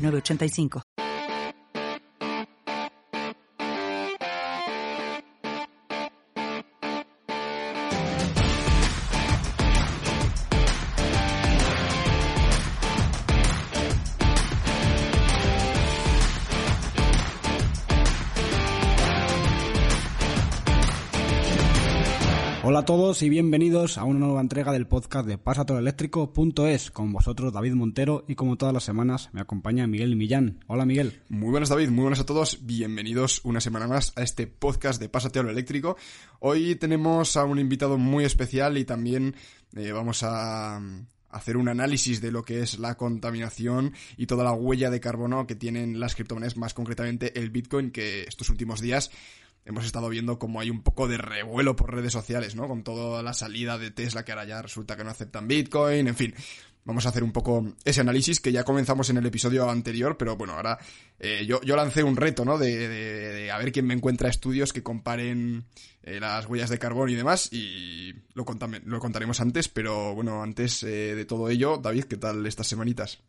985. Hola a todos y bienvenidos a una nueva entrega del podcast de pasatoreléctrico.es. Con vosotros David Montero y como todas las semanas me acompaña Miguel Millán. Hola Miguel. Muy buenas David, muy buenas a todos. Bienvenidos una semana más a este podcast de Pásate Eléctrico. Hoy tenemos a un invitado muy especial y también eh, vamos a hacer un análisis de lo que es la contaminación y toda la huella de carbono que tienen las criptomonedas, más concretamente el Bitcoin, que estos últimos días hemos estado viendo como hay un poco de revuelo por redes sociales, ¿no? Con toda la salida de Tesla que ahora ya resulta que no aceptan Bitcoin, en fin. Vamos a hacer un poco ese análisis que ya comenzamos en el episodio anterior, pero bueno, ahora eh, yo, yo, lancé un reto, ¿no? De, de, a ver quién me encuentra estudios que comparen eh, las huellas de carbón y demás, y lo, lo contaremos antes, pero bueno, antes eh, de todo ello, David, ¿qué tal estas semanitas?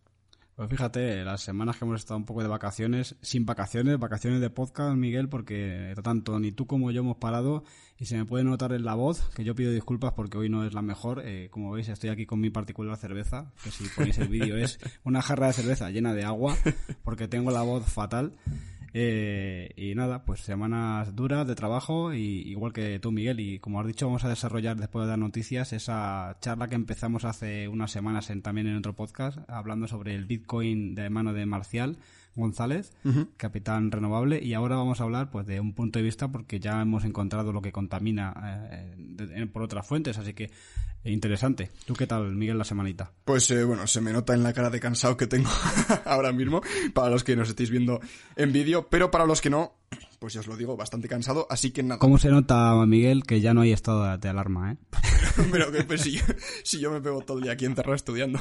Pues fíjate, las semanas que hemos estado un poco de vacaciones, sin vacaciones, vacaciones de podcast, Miguel, porque tanto ni tú como yo hemos parado y se me puede notar en la voz, que yo pido disculpas porque hoy no es la mejor. Eh, como veis, estoy aquí con mi particular cerveza, que si ponéis el vídeo es una jarra de cerveza llena de agua, porque tengo la voz fatal. Eh, y nada, pues semanas duras de trabajo, y, igual que tú, Miguel. Y como has dicho, vamos a desarrollar después de las noticias esa charla que empezamos hace unas semanas en, también en otro podcast, hablando sobre el Bitcoin de mano de Marcial. González, capitán renovable, y ahora vamos a hablar pues de un punto de vista porque ya hemos encontrado lo que contamina eh, por otras fuentes, así que interesante. ¿Tú qué tal, Miguel, la semanita? Pues eh, bueno, se me nota en la cara de cansado que tengo ahora mismo, para los que nos estéis viendo en vídeo, pero para los que no, pues ya os lo digo, bastante cansado, así que nada. ¿Cómo se nota, Miguel, que ya no hay estado de alarma, eh? Pero que pues, si, yo, si yo me pego todo el día aquí encerrado estudiando.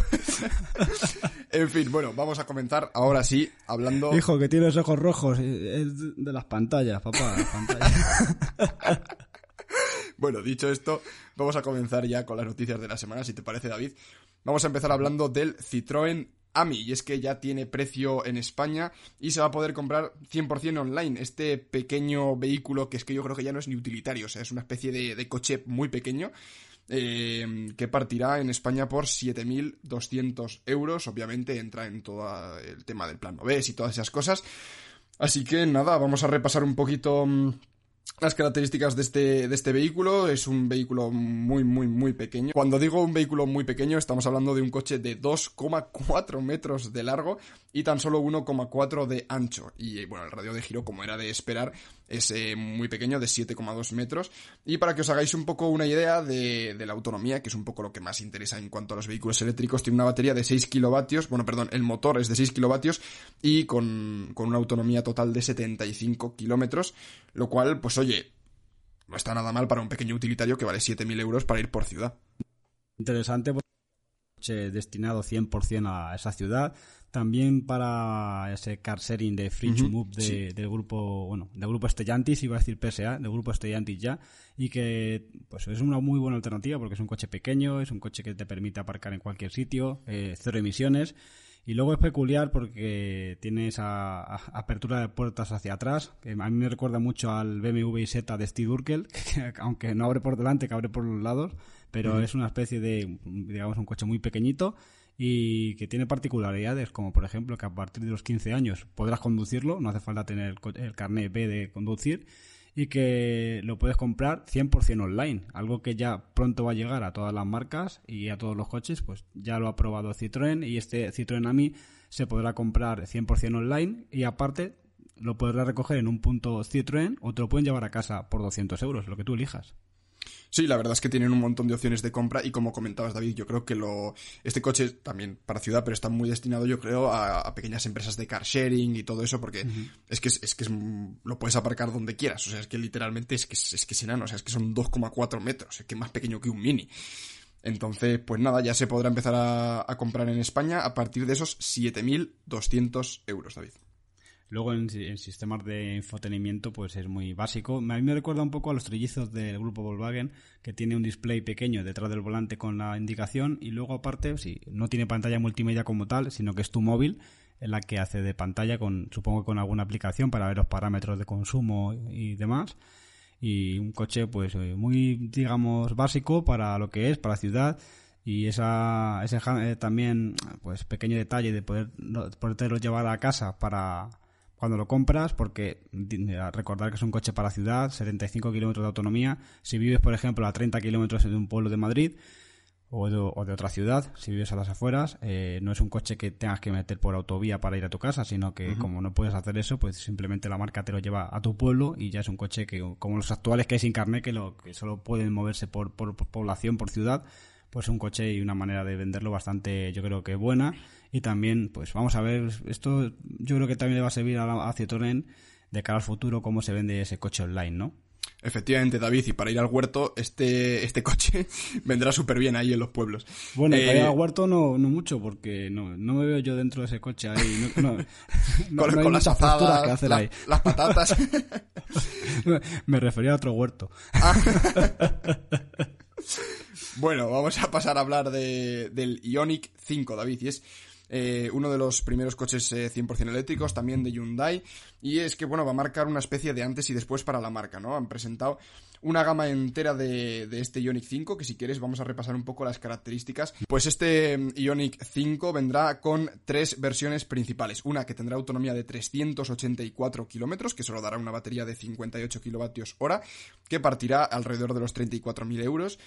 en fin, bueno, vamos a comenzar ahora sí, hablando... Hijo, que tienes ojos rojos, es de las pantallas, papá, las pantallas. Bueno, dicho esto, vamos a comenzar ya con las noticias de la semana, si te parece, David. Vamos a empezar hablando del Citroën AMI, y es que ya tiene precio en España y se va a poder comprar 100% online. Este pequeño vehículo que es que yo creo que ya no es ni utilitario, o sea, es una especie de coche muy pequeño eh, que partirá en España por 7.200 euros. Obviamente entra en todo el tema del plan B y todas esas cosas. Así que nada, vamos a repasar un poquito mm, las características de este, de este vehículo es un vehículo muy, muy, muy pequeño. Cuando digo un vehículo muy pequeño, estamos hablando de un coche de 2,4 metros de largo y tan solo 1,4 de ancho. Y bueno, el radio de giro, como era de esperar, es muy pequeño, de 7,2 metros. Y para que os hagáis un poco una idea de, de, la autonomía, que es un poco lo que más interesa en cuanto a los vehículos eléctricos, tiene una batería de 6 kilovatios, bueno, perdón, el motor es de 6 kilovatios y con, con una autonomía total de 75 kilómetros, lo cual, pues oye, no está nada mal para un pequeño utilitario que vale 7.000 euros para ir por ciudad. Interesante, coche destinado 100% a esa ciudad. También para ese car sharing de Free Move del grupo, bueno, del grupo Stellantis, iba a decir PSA, del grupo Stellantis ya, y que pues es una muy buena alternativa porque es un coche pequeño, es un coche que te permite aparcar en cualquier sitio, eh, cero emisiones. Y luego es peculiar porque tiene esa apertura de puertas hacia atrás, que a mí me recuerda mucho al BMW iZ de Steve Urkel, que aunque no abre por delante, que abre por los lados, pero es una especie de, digamos, un coche muy pequeñito y que tiene particularidades, como por ejemplo que a partir de los 15 años podrás conducirlo, no hace falta tener el carnet B de conducir, y que lo puedes comprar 100% online, algo que ya pronto va a llegar a todas las marcas y a todos los coches, pues ya lo ha probado Citroën y este Citroën AMI se podrá comprar 100% online y aparte lo podrás recoger en un punto Citroën o te lo pueden llevar a casa por 200 euros, lo que tú elijas. Sí, la verdad es que tienen un montón de opciones de compra y como comentabas David, yo creo que lo este coche también para ciudad, pero está muy destinado yo creo a, pequeñas empresas de car sharing y todo eso porque es que es, que es, lo puedes aparcar donde quieras, o sea, es que literalmente es que es, que es enano, o sea, es que son 2,4 metros, es que es más pequeño que un mini. Entonces, pues nada, ya se podrá empezar a, a comprar en España a partir de esos 7.200 euros, David. Luego en, sistemas de infotenimiento pues es muy básico. A mí me recuerda un poco a los trillizos del grupo Volkswagen que tiene un display pequeño detrás del volante con la indicación y luego aparte, sí, no tiene pantalla multimedia como tal, sino que es tu móvil en la que hace de pantalla con supongo con alguna aplicación para ver los parámetros de consumo y demás. Y un coche pues eh, muy digamos básico para lo que es, para ciudad y esa, ese también pues pequeño detalle de poder poderlo llevar a casa para cuando lo compras, porque recordar que es un coche para ciudad, 75 kilómetros de autonomía. Si vives, por ejemplo, a 30 kilómetros de un pueblo de Madrid o de, otra ciudad, si vives a las afueras, eh, no es un coche que tengas que meter por autovía para ir a tu casa, sino que como no puedes hacer eso, pues simplemente la marca te lo lleva a tu pueblo y ya es un coche que, como los actuales que hay sin carnet, que, lo, que solo pueden moverse por, por población, por ciudad, pues un coche y una manera de venderlo bastante, yo creo que buena. Y también, pues vamos a ver, esto yo creo que también le va a servir a, a Citroën de cara al futuro cómo se vende ese coche online, ¿no? Efectivamente, David, y para ir al huerto, este, este coche vendrá súper bien ahí en los pueblos. Bueno, para ir eh, al huerto no, no mucho, porque no, no me veo yo dentro de ese coche ahí. No, con, las azadas, las patatas. me refería a otro huerto. Ah. Bueno, vamos a pasar a hablar de, del Ionic 5, David, y es eh, uno de los primeros coches 100% eh, eléctricos, también de Hyundai, y es que, bueno, va a marcar una especie de antes y después para la marca, ¿no? Han presentado una gama entera de, de, este Ionic 5, que si quieres vamos a repasar un poco las características. Pues este mm, Ionic 5 vendrá con tres versiones principales. Una que tendrá autonomía de 384 kilómetros, que solo dará una batería de 58 kilovatios hora, que partirá alrededor de los 34.000 euros.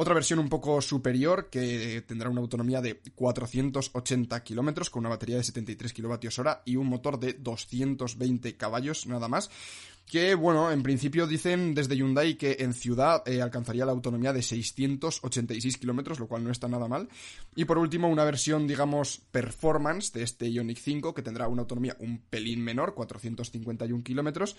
Otra versión un poco superior que tendrá una autonomía de 480 kilómetros con una batería de 73 kilovatios hora y un motor de 220 caballos nada más que, bueno, en principio dicen desde Hyundai que en ciudad eh, alcanzaría la autonomía de 686 kilómetros, lo cual no está nada mal. Y por último, una versión, digamos, performance de este Ionic 5, que tendrá una autonomía un pelín menor, 451 kilómetros,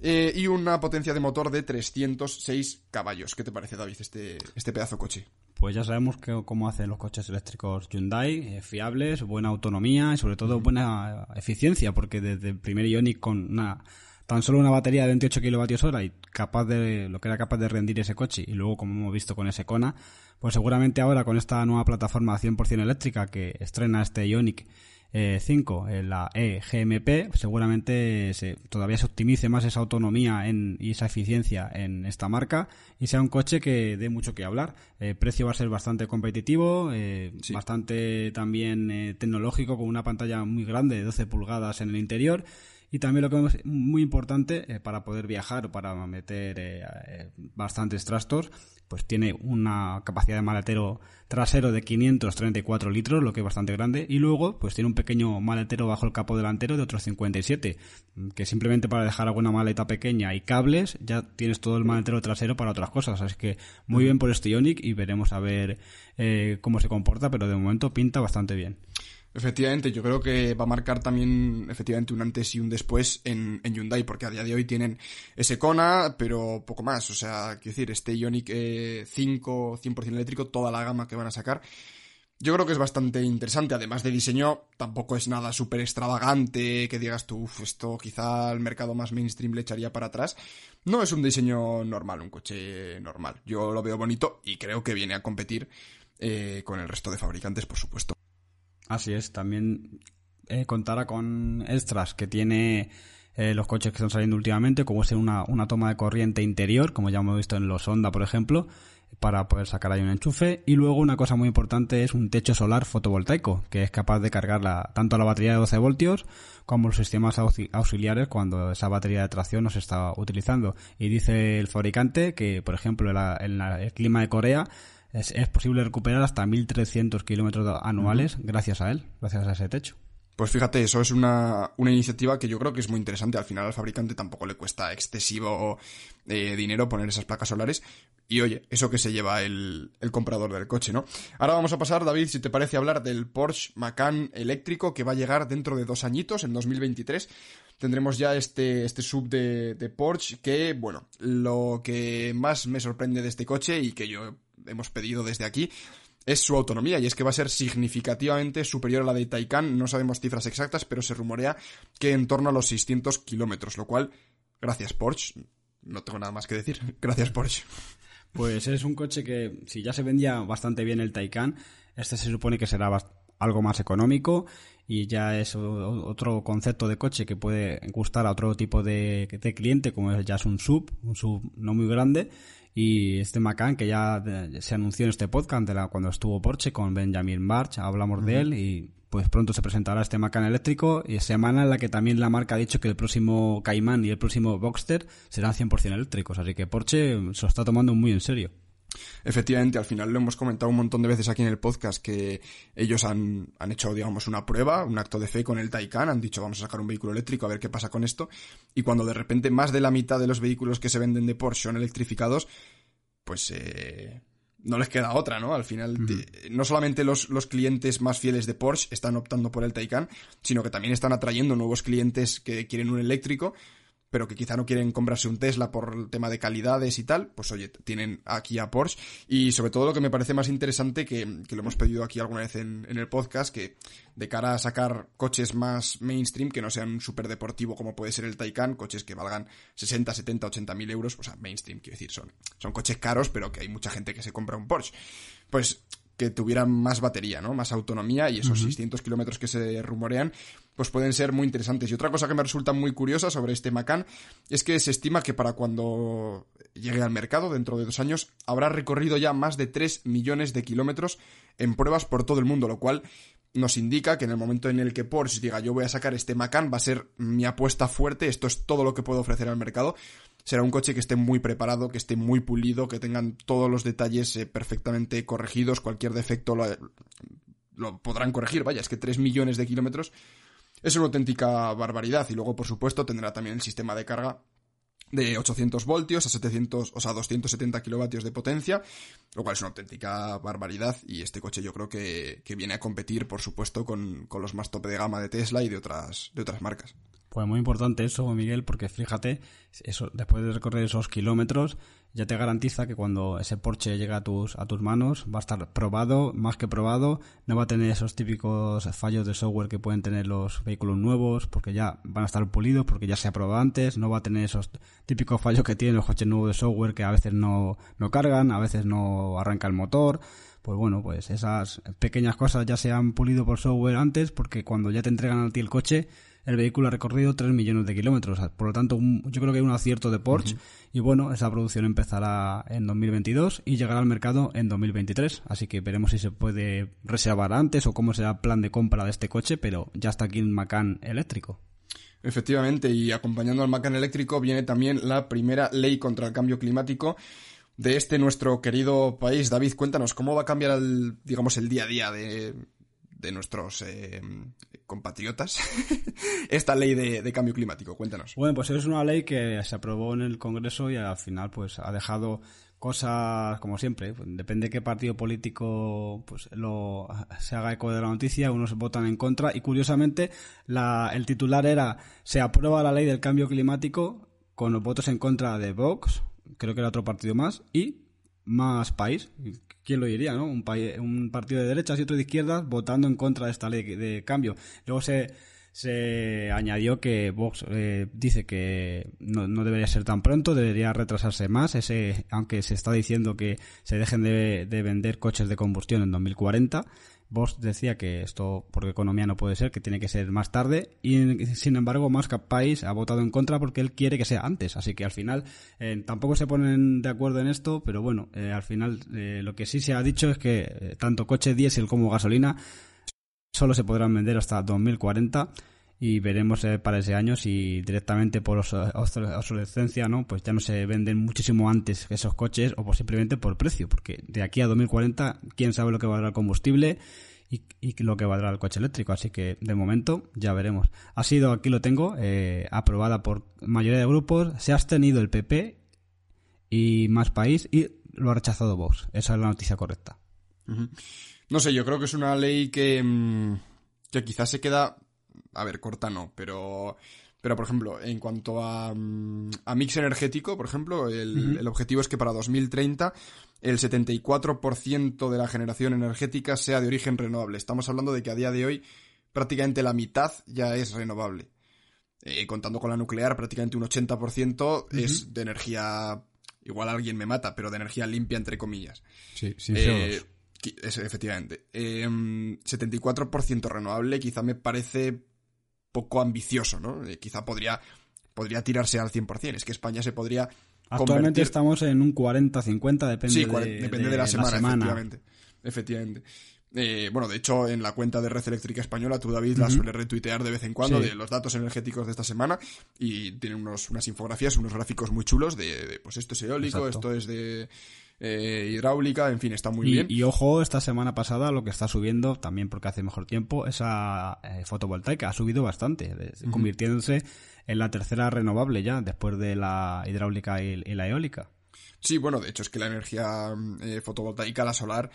eh, y una potencia de motor de 306 caballos. ¿Qué te parece, David, este, este pedazo coche? Pues ya sabemos que, cómo hacen los coches eléctricos Hyundai, eh, fiables, buena autonomía y sobre todo buena eficiencia, porque desde el primer Ionic con una tan solo una batería de 28 kilovatios hora y capaz de lo que era capaz de rendir ese coche y luego como hemos visto con ese Kona, pues seguramente ahora con esta nueva plataforma 100% eléctrica que estrena este Ionic 5, eh, la eGMP, seguramente se, todavía se optimice más esa autonomía en, y esa eficiencia en esta marca y sea un coche que dé mucho que hablar. El precio va a ser bastante competitivo, eh, bastante también eh, tecnológico, con una pantalla muy grande de 12 pulgadas en el interior y también lo que es muy importante eh, para poder viajar o para meter eh, eh, bastantes trastos, pues tiene una capacidad de maletero trasero de 534 litros, lo que es bastante grande, y luego pues tiene un pequeño maletero bajo el capó delantero de otros 57, que simplemente para dejar alguna maleta pequeña y cables ya tienes todo el maletero trasero para otras cosas, así que muy bien por este Ionic y veremos a ver cómo se comporta, pero de momento pinta bastante bien. Efectivamente, yo creo que va a marcar también efectivamente un antes y un después en, en Hyundai, porque a día de hoy tienen ese Kona, pero poco más. O sea, quiero decir, este Ioniq 5 100% eléctrico, toda la gama que van a sacar, yo creo que es bastante interesante. Además de diseño, tampoco es nada súper extravagante que digas tú, esto quizá al mercado más mainstream le echaría para atrás. No es un diseño normal, un coche normal. Yo lo veo bonito y creo que viene a competir eh, con el resto de fabricantes, por supuesto. Así es, también eh, contará con extras que tiene eh, los coches que están saliendo últimamente, como ser una, una toma de corriente interior, como ya hemos visto en los Honda, por ejemplo, para poder sacar ahí un enchufe. Y luego una cosa muy importante es un techo solar fotovoltaico, que es capaz de cargar la, tanto la batería de 12 voltios como los sistemas auxiliares cuando esa batería de tracción no se está utilizando. Y dice el fabricante que, por ejemplo, en el clima de Corea, es, posible recuperar hasta 1.300 kilómetros anuales gracias a él, gracias a ese techo. Pues fíjate, eso es una, una iniciativa que yo creo que es muy interesante. Al final al fabricante tampoco le cuesta excesivo eh, dinero poner esas placas solares. Y oye, eso que se lleva el, el, comprador del coche, ¿no? Ahora vamos a pasar, David, si te parece, hablar del Porsche Macan eléctrico que va a llegar dentro de dos añitos, en 2023 tendremos ya este, este sub de, de, Porsche que, bueno, lo que más me sorprende de este coche y que yo hemos pedido desde aquí es su autonomía y es que va a ser significativamente superior a la de Taycan, no sabemos cifras exactas, pero se rumorea que en torno a los 600 kilómetros, lo cual, gracias Porsche, no tengo nada más que decir, gracias Porsche. Pues es un coche que, si ya se vendía bastante bien el Taycan, este se supone que será algo más económico y ya es otro concepto de coche que puede gustar a otro tipo de, cliente, como ya es un sub, un sub no muy grande, y este Macan que ya se anunció en este podcast cuando estuvo Porsche con Benjamin March, hablamos de él y pues pronto se presentará este Macan eléctrico y semana en la que también la marca ha dicho que el próximo Cayman y el próximo Boxster serán 100% eléctricos, así que Porsche se lo está tomando muy en serio. Efectivamente, al final lo hemos comentado un montón de veces aquí en el podcast que ellos han, han, hecho, digamos, una prueba, un acto de fe con el Taycan, han dicho vamos a sacar un vehículo eléctrico a ver qué pasa con esto, y cuando de repente más de la mitad de los vehículos que se venden de Porsche son electrificados, pues eh, no les queda otra, ¿no? Al final, no solamente los, los, clientes más fieles de Porsche están optando por el Taycan, sino que también están atrayendo nuevos clientes que quieren un eléctrico pero que quizá no quieren comprarse un Tesla por el tema de calidades y tal, pues oye, tienen aquí a Porsche. Y sobre todo lo que me parece más interesante, que, que lo hemos pedido aquí alguna vez en, en, el podcast, que de cara a sacar coches más mainstream, que no sean un súper deportivo como puede ser el Taycan, coches que valgan 60, 70, 80 mil euros, o sea, mainstream, quiero decir, son, son coches caros, pero que hay mucha gente que se compra un Porsche. Pues que tuvieran más batería, ¿no? Más autonomía y esos 600 kilómetros que se rumorean, pues pueden ser muy interesantes. Y otra cosa que me resulta muy curiosa sobre este Macan es que se estima que para cuando llegue al mercado, dentro de dos años, habrá recorrido ya más de 3 millones de kilómetros en pruebas por todo el mundo, lo cual nos indica que en el momento en el que Porsche diga yo voy a sacar este Macan va a ser mi apuesta fuerte, esto es todo lo que puedo ofrecer al mercado, será un coche que esté muy preparado, que esté muy pulido, que tengan todos los detalles eh, perfectamente corregidos, cualquier defecto lo, lo, podrán corregir, vaya, es que 3 millones de kilómetros es una auténtica barbaridad y luego por supuesto tendrá también el sistema de carga de 800 voltios a 700, o sea, 270 kilovatios de potencia, lo cual es una auténtica barbaridad y este coche yo creo que, que viene a competir, por supuesto, con, con, los más tope de gama de Tesla y de otras, de otras marcas. Pues muy importante eso, Miguel, porque fíjate, eso, después de recorrer esos kilómetros, ya te garantiza que cuando ese Porsche llega a tus, a tus manos va a estar probado, más que probado, no va a tener esos típicos fallos de software que pueden tener los vehículos nuevos, porque ya van a estar pulidos, porque ya se ha probado antes, no va a tener esos típicos fallos que tienen los coches nuevos de software que a veces no, no cargan, a veces no arranca el motor, pues bueno, pues esas pequeñas cosas ya se han pulido por software antes, porque cuando ya te entregan a ti el coche, el vehículo ha recorrido 3 millones de kilómetros. Por lo tanto, yo creo que hay un acierto de Porsche. Y bueno, esa producción empezará en 2022 y llegará al mercado en 2023. Así que veremos si se puede reservar antes o cómo será el plan de compra de este coche, pero ya está aquí el Macan eléctrico. Efectivamente, y acompañando al Macan eléctrico viene también la primera ley contra el cambio climático de este nuestro querido país. David, cuéntanos cómo va a cambiar el, digamos, el día a día de, de nuestros eh, compatriotas esta ley de, cambio climático. Cuéntanos. Bueno, pues es una ley que se aprobó en el Congreso y al final pues ha dejado cosas como siempre. Pues, depende de qué partido político pues lo se haga eco de la noticia, unos votan en contra y curiosamente la, el titular era se aprueba la ley del cambio climático con los votos en contra de Vox, creo que era otro partido más y más país ¿quién lo diría, no? Un, un partido de derechas y otro de izquierdas votando en contra de esta ley de cambio. Luego se, se añadió que Vox eh, dice que no, no, debería ser tan pronto, debería retrasarse más, ese, aunque se está diciendo que se dejen de, de vender coches de combustión en 2040 Vox decía que esto, por economía no puede ser, que tiene que ser más tarde, y sin embargo, más País ha votado en contra porque él quiere que sea antes. Así que al final eh, tampoco se ponen de acuerdo en esto, pero bueno, eh, al final eh, lo que sí se ha dicho es que tanto coche diésel como gasolina solo se podrán vender hasta 2040 y veremos eh, para ese año si directamente por obsolescencia no pues ya no se venden muchísimo antes esos coches o simplemente por precio porque de aquí a 2040 quién sabe lo que va a dar el combustible y, lo que valdrá el coche eléctrico. Así que de momento ya veremos. Ha sido, aquí lo tengo, eh, aprobada por mayoría de grupos. Se ha abstenido el PP y más país y lo ha rechazado Vox. Esa es la noticia correcta. No sé, yo creo que es una ley que, mm, que quizás se queda, a ver, corta no, pero pero, por ejemplo, en cuanto a, mm, a mix energético, por ejemplo, el, el, objetivo es que para 2030 el 74% de la generación energética sea de origen renovable. Estamos hablando de que a día de hoy prácticamente la mitad ya es renovable. Eh, contando con la nuclear, prácticamente un 80% es de energía... Igual alguien me mata, pero de energía limpia, entre comillas. Sí, sí, eh, efectivamente. Eh, 74% renovable quizá me parece poco ambicioso, ¿no? Eh, quizá podría, podría tirarse al 100%. Es que España se podría... Actualmente estamos en un 40-50, depende, sí, de, depende de, la, semana, efectivamente. efectivamente. Eh, bueno, de hecho, en la cuenta de Red Eléctrica Española, tú, David, la suele retuitear de vez en cuando de los datos energéticos de esta semana y tiene unos, unas infografías, unos gráficos muy chulos de, pues esto es eólico, esto es de eh, hidráulica, en fin, está muy bien. Y ojo, esta semana pasada lo que está subiendo, también porque hace mejor tiempo, esa eh, fotovoltaica ha subido bastante, convirtiéndose en la tercera renovable ya, después de la hidráulica y, la eólica. Sí, bueno, de hecho es que la energía eh, fotovoltaica, la solar,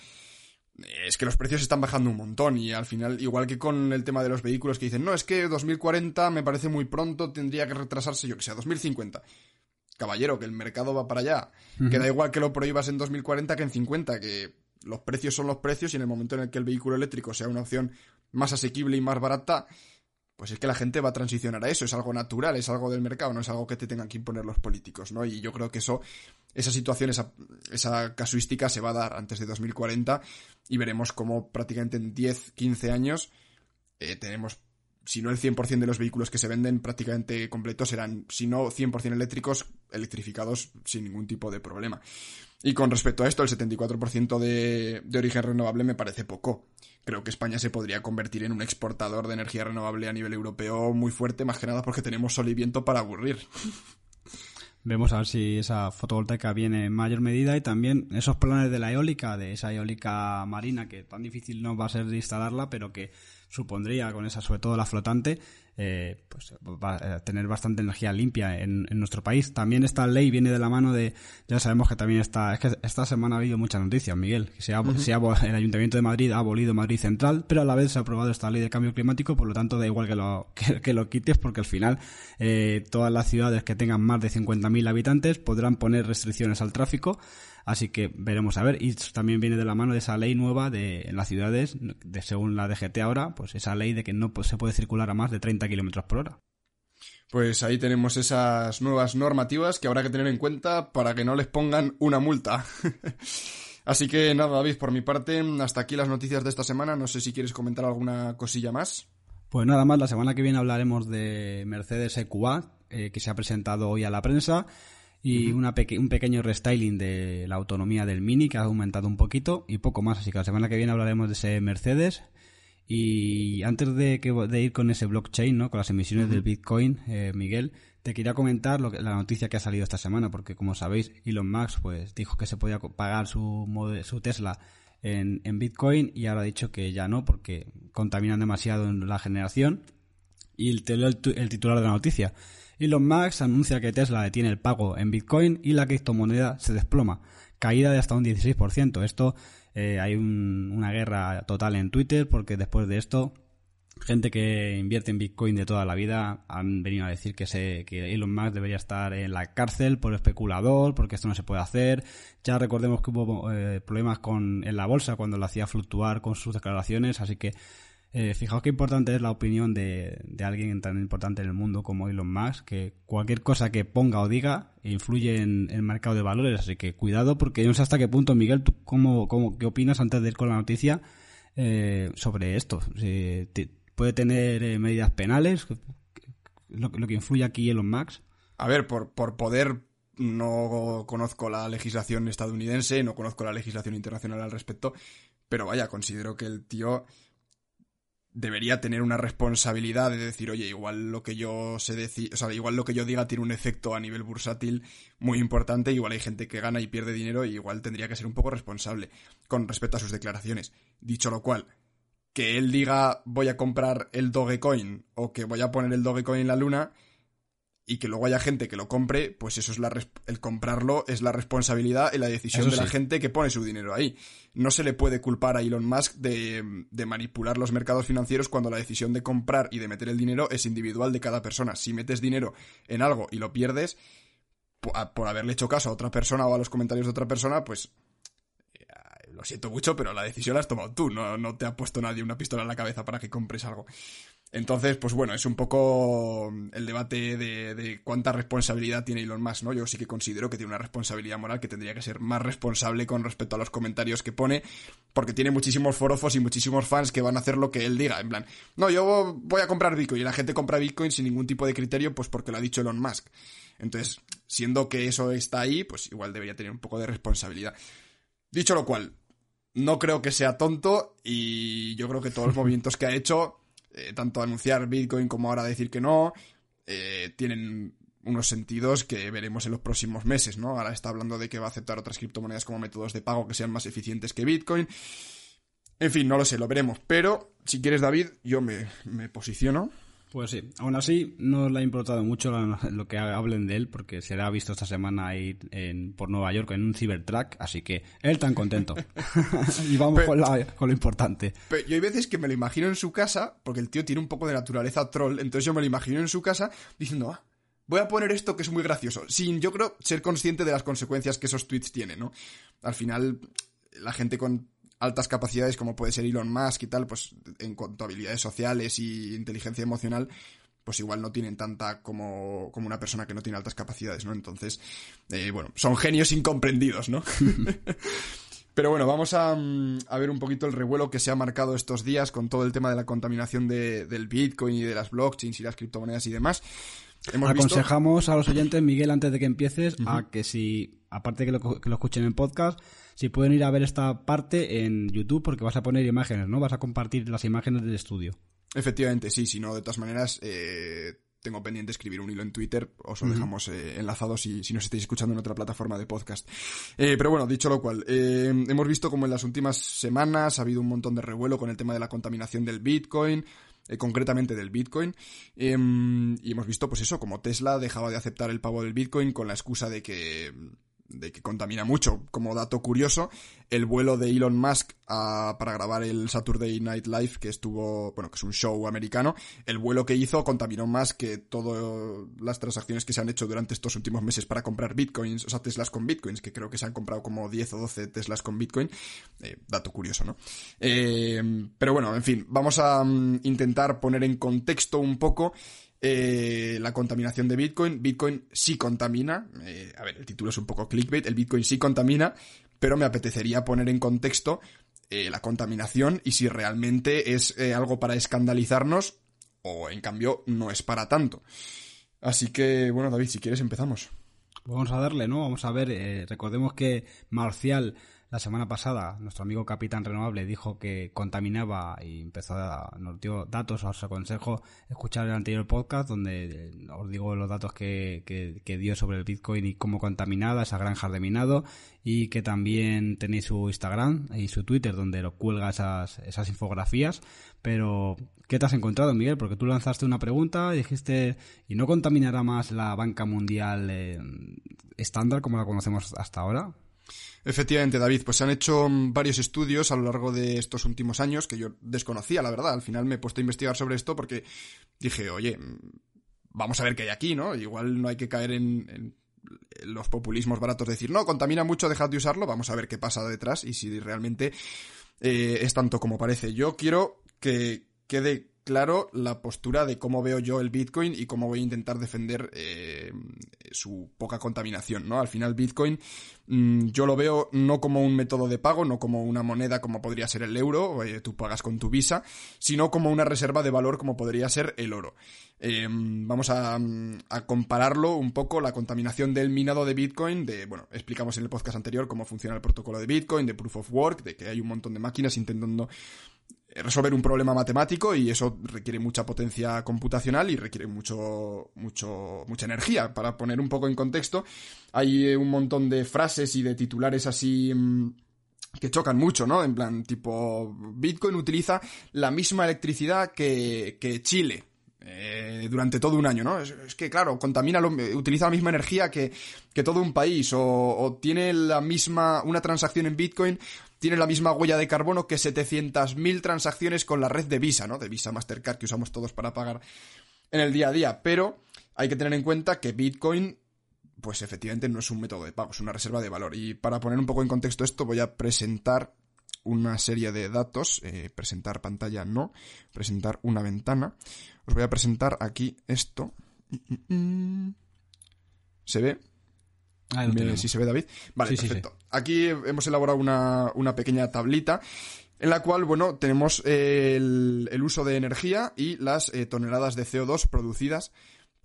es que los precios están bajando un montón y al final, igual que con el tema de los vehículos que dicen, no, es que 2040 me parece muy pronto, tendría que retrasarse, yo que sé, 2050 caballero, que el mercado va para allá. Que da igual que lo prohíbas en 2040 que en 50, que los precios son los precios y en el momento en el que el vehículo eléctrico sea una opción más asequible y más barata, pues es que la gente va a transicionar a eso, es algo natural, es algo del mercado, no es algo que te tengan que imponer los políticos, ¿no? Y yo creo que eso, esa situación, esa, esa casuística se va a dar antes de 2040 y veremos cómo prácticamente en 10, 15 años eh, tenemos si no el 100% de los vehículos que se venden prácticamente completos serán, si no 100% eléctricos, electrificados sin ningún tipo de problema. Y con respecto a esto, el 74% de, de origen renovable me parece poco. Creo que España se podría convertir en un exportador de energía renovable a nivel europeo muy fuerte, más que nada porque tenemos sol y viento para aburrir. Vemos a ver si esa fotovoltaica viene en mayor medida y también esos planes de la eólica, de esa eólica marina, que tan difícil no va a ser de instalarla, pero que supondría con esa, sobre todo la flotante, eh, pues va a tener bastante energía limpia en, nuestro país. También esta ley viene de la mano de, ya sabemos que también está, es que esta semana ha habido muchas noticias, Miguel. Se ha, el Ayuntamiento de Madrid ha abolido Madrid Central, pero a la vez se ha aprobado esta ley de cambio climático, por lo tanto da igual que lo, que, lo quites, porque al final eh, todas las ciudades que tengan más de 50.000 habitantes podrán poner restricciones al tráfico Así que veremos a ver. Y también viene de la mano de esa ley nueva de en las ciudades, de, según la DGT ahora, pues esa ley de que no se puede circular a más de 30 kilómetros por hora. Pues ahí tenemos esas nuevas normativas que habrá que tener en cuenta para que no les pongan una multa. Así que nada, David, por mi parte, hasta aquí las noticias de esta semana. No sé si quieres comentar alguna cosilla más. Pues nada más, la semana que viene hablaremos de Mercedes EQA, eh, que se ha presentado hoy a la prensa y una un pequeño restyling de la autonomía del Mini que ha aumentado un poquito y poco más. Así que la semana que viene hablaremos de ese Mercedes. Y antes de, que, de ir con ese blockchain, ¿no? con las emisiones del Bitcoin, eh, Miguel, te quería comentar lo que, la noticia que ha salido esta semana, porque como sabéis, Elon Musk pues, dijo que se podía pagar su, su Tesla en, en Bitcoin y ahora ha dicho que ya no, porque contaminan demasiado en la generación. Y te leo el titular de la noticia. Elon Musk anuncia que Tesla detiene el pago en Bitcoin y la criptomoneda se desploma, caída de hasta un 16%. Esto eh, hay una guerra total en Twitter porque después de esto gente que invierte en Bitcoin de toda la vida han venido a decir que, se, que Elon Musk debería estar en la cárcel por especulador, porque esto no se puede hacer. Ya recordemos que hubo eh, problemas con, en la bolsa cuando lo hacía fluctuar con sus declaraciones, así que eh, fijaos qué importante es la opinión de, alguien tan importante en el mundo como Elon Musk, que cualquier cosa que ponga o diga influye en, el mercado de valores, así que cuidado porque no sé hasta qué punto, Miguel, ¿tú cómo, cómo qué opinas antes de ir con la noticia eh, sobre esto? ¿Puede tener eh, medidas penales? Lo, lo, que influye aquí Elon Musk. A ver, por, por poder no conozco la legislación estadounidense, no conozco la legislación internacional al respecto, pero vaya, considero que el tío debería tener una responsabilidad de decir, oye, igual lo que yo sé decir, o sea, igual lo que yo diga tiene un efecto a nivel bursátil muy importante, igual hay gente que gana y pierde dinero y igual tendría que ser un poco responsable con respecto a sus declaraciones. Dicho lo cual, que él diga voy a comprar el Dogecoin o que voy a poner el Dogecoin en la luna y que luego haya gente que lo compre, pues eso es la el comprarlo es la responsabilidad y la decisión de la gente que pone su dinero ahí. No se le puede culpar a Elon Musk de, de, manipular los mercados financieros cuando la decisión de comprar y de meter el dinero es individual de cada persona. Si metes dinero en algo y lo pierdes por haberle hecho caso a otra persona o a los comentarios de otra persona, pues lo siento mucho, pero la decisión la has tomado tú, no, no te ha puesto nadie una pistola en la cabeza para que compres algo. Entonces, pues bueno, es un poco el debate de, de, cuánta responsabilidad tiene Elon Musk, ¿no? Yo sí que considero que tiene una responsabilidad moral que tendría que ser más responsable con respecto a los comentarios que pone, porque tiene muchísimos forofos y muchísimos fans que van a hacer lo que él diga, en plan, no, yo voy a comprar Bitcoin y la gente compra Bitcoin sin ningún tipo de criterio, pues porque lo ha dicho Elon Musk. Entonces, siendo que eso está ahí, pues igual debería tener un poco de responsabilidad. Dicho lo cual, no creo que sea tonto y yo creo que todos los movimientos que ha hecho, eh, tanto anunciar Bitcoin como ahora decir que no, eh, tienen unos sentidos que veremos en los próximos meses, ¿no? Ahora está hablando de que va a aceptar otras criptomonedas como métodos de pago que sean más eficientes que Bitcoin. En fin, no lo sé, lo veremos. Pero, si quieres, David, yo me, me posiciono pues sí, aún así no le ha importado mucho lo que hablen de él porque se le ha visto esta semana ir en, por Nueva York en un Cybertruck, así que él tan contento. y vamos con, lo importante. Pero yo hay veces que me lo imagino en su casa, porque el tío tiene un poco de naturaleza troll, entonces yo me lo imagino en su casa diciendo, ah, voy a poner esto que es muy gracioso, sin yo creo ser consciente de las consecuencias que esos tweets tienen, ¿no? Al final, la gente con altas capacidades como puede ser Elon Musk y tal, pues en cuanto a habilidades sociales y inteligencia emocional, pues igual no tienen tanta como, como una persona que no tiene altas capacidades, ¿no? Entonces, eh, bueno, son genios incomprendidos, ¿no? Pero bueno, vamos a, mm, a, ver un poquito el revuelo que se ha marcado estos días con todo el tema de la contaminación de, del Bitcoin y de las blockchains y las criptomonedas y demás. Aconsejamos a los oyentes, Miguel, antes de que empieces, a que si, aparte que lo, que lo escuchen en podcast, si pueden ir a ver esta parte en YouTube porque vas a poner imágenes, ¿no? Vas a compartir las imágenes del estudio. Efectivamente, sí, si no, de todas maneras, eh, tengo pendiente escribir un hilo en Twitter, os lo dejamos eh, enlazado si, si nos estáis escuchando en otra plataforma de podcast. Eh, pero bueno, dicho lo cual, hemos visto como en las últimas semanas ha habido un montón de revuelo con el tema de la contaminación del Bitcoin, concretamente del Bitcoin. Em, y hemos visto, pues eso, como Tesla dejaba de aceptar el pago del Bitcoin con la excusa de que de que contamina mucho. Como dato curioso, el vuelo de Elon Musk para grabar el Saturday Night Live, que estuvo, bueno, que es un show americano, el vuelo que hizo contaminó más que todas las transacciones que se han hecho durante estos últimos meses para comprar bitcoins, o sea, Teslas con bitcoins, que creo que se han comprado como 10 o 12 Teslas con bitcoin. Eh, dato curioso, ¿no? Eh, pero bueno, en fin, vamos a mm, intentar poner en contexto un poco eh, la contaminación de Bitcoin. Bitcoin sí contamina. Eh, a ver, el título es un poco clickbait. El Bitcoin sí contamina, pero me apetecería poner en contexto eh, la contaminación y si realmente es algo para escandalizarnos o en cambio no es para tanto. Así que, bueno, David, si quieres empezamos. Vamos a darle, ¿no? Vamos a ver, recordemos que Marcial la semana pasada nuestro amigo Capitán Renovable dijo que contaminaba y empezó a, nos dio datos, os aconsejo escuchar el anterior podcast donde eh, os digo los datos que, que, dio sobre el Bitcoin y cómo contaminaba esa granja de minado y que también tenéis su Instagram y su Twitter donde lo cuelga esas, esas infografías. Pero, ¿qué te has encontrado, Miguel? Porque tú lanzaste una pregunta y dijiste, ¿y no contaminará más la banca mundial eh, estándar como la conocemos hasta ahora? Efectivamente, David, pues se han hecho mm, varios estudios a lo largo de estos últimos años que yo desconocía, la verdad. Al final me he puesto a investigar sobre esto porque dije, oye, mm, vamos a ver qué hay aquí, ¿no? Igual no hay que caer en, los populismos baratos, decir, no, contamina mucho, dejad de usarlo, vamos a ver qué pasa detrás y si realmente eh, es tanto como parece. Yo quiero que quede claro la postura de cómo veo yo el Bitcoin y cómo voy a intentar defender eh, su poca contaminación, ¿no? Al final Bitcoin mm, yo lo veo no como un método de pago, no como una moneda como podría ser el euro, eh, tú pagas con tu visa, sino como una reserva de valor como podría ser el oro. Eh, vamos a, a, compararlo un poco, la contaminación del minado de Bitcoin, de, bueno, explicamos en el podcast anterior cómo funciona el protocolo de Bitcoin, de Proof of Work, de que hay un montón de máquinas intentando resolver un problema matemático y eso requiere mucha potencia computacional y requiere mucho, mucho, mucha energía. Para poner un poco en contexto, hay un montón de frases y de titulares así mm, que chocan mucho, ¿no? En plan, tipo, Bitcoin utiliza la misma electricidad que, que Chile. Eh, durante todo un año, ¿no? Es, que, claro, contamina, lo, utiliza la misma energía que, que todo un país, o, o, tiene la misma, una transacción en Bitcoin, tiene la misma huella de carbono que 700.000 transacciones con la red de Visa, ¿no? De Visa Mastercard que usamos todos para pagar en el día a día. Pero hay que tener en cuenta que Bitcoin pues efectivamente no es un método de pago, es una reserva de valor. Y para poner un poco en contexto esto, voy a presentar una serie de datos, eh, presentar pantalla no, presentar una ventana. Os voy a presentar aquí esto. ¿Se ve? Si se ve David. Vale, perfecto. Aquí hemos elaborado una, una, pequeña tablita en la cual, bueno, tenemos el, el uso de energía y las eh, toneladas de CO2 producidas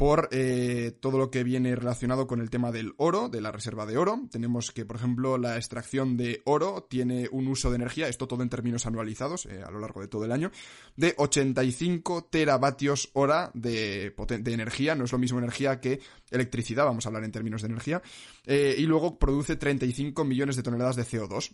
por eh, todo lo que viene relacionado con el tema del oro, de la reserva de oro. Tenemos que, por ejemplo, la extracción de oro tiene un uso de energía, esto todo en términos anualizados eh, a lo largo de todo el año, de 85 teravatios hora de, de, energía. No es lo mismo energía que electricidad, vamos a hablar en términos de energía. Eh, y luego produce 35 millones de toneladas de CO2.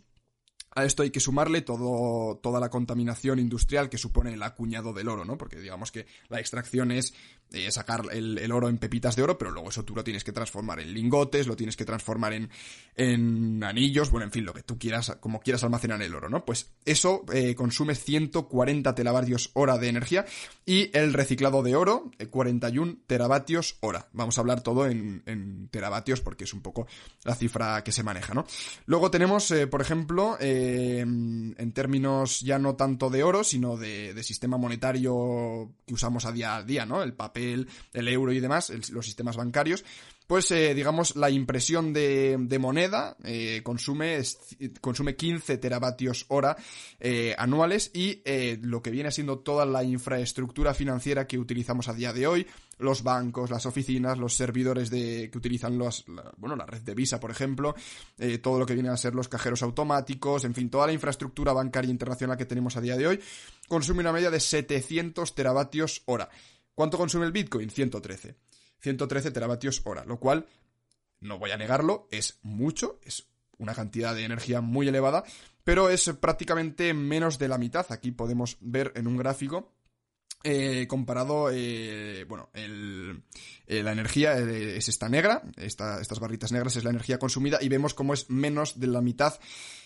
A esto hay que sumarle todo, toda la contaminación industrial que supone el acuñado del oro, ¿no? Porque digamos que la extracción es eh, sacar el, oro en pepitas de oro, pero luego eso tú lo tienes que transformar en lingotes, lo tienes que transformar en, en anillos, bueno, en fin, lo que tú quieras, como quieras almacenar el oro, ¿no? Pues eso eh, consume 140 teravatios hora de energía y el reciclado de oro, 41 eh, teravatios hora. Vamos a hablar todo en, en, teravatios porque es un poco la cifra que se maneja, ¿no? Luego tenemos, por ejemplo, en términos ya no tanto de oro, sino de, de, sistema monetario que usamos a día a día, ¿no? El papel, el euro y demás, los sistemas bancarios, pues eh, digamos la impresión de, moneda eh, consume, consume 15 teravatios hora eh, anuales y lo que viene siendo toda la infraestructura financiera que utilizamos a día de hoy, los bancos, las oficinas, los servidores de, que utilizan los, la, bueno, la red de Visa, por ejemplo, todo lo que viene a ser los cajeros automáticos, en fin, toda la infraestructura bancaria internacional que tenemos a día de hoy, consume una media de 700 teravatios hora. ¿Cuánto consume el Bitcoin? 113. 113 teravatios hora, lo cual, no voy a negarlo, es mucho, es una cantidad de energía muy elevada, pero es prácticamente menos de la mitad. Aquí podemos ver en un gráfico eh, comparado, eh, bueno, el, eh, la energía eh, es esta negra, esta, estas barritas negras es la energía consumida y vemos cómo es menos de la mitad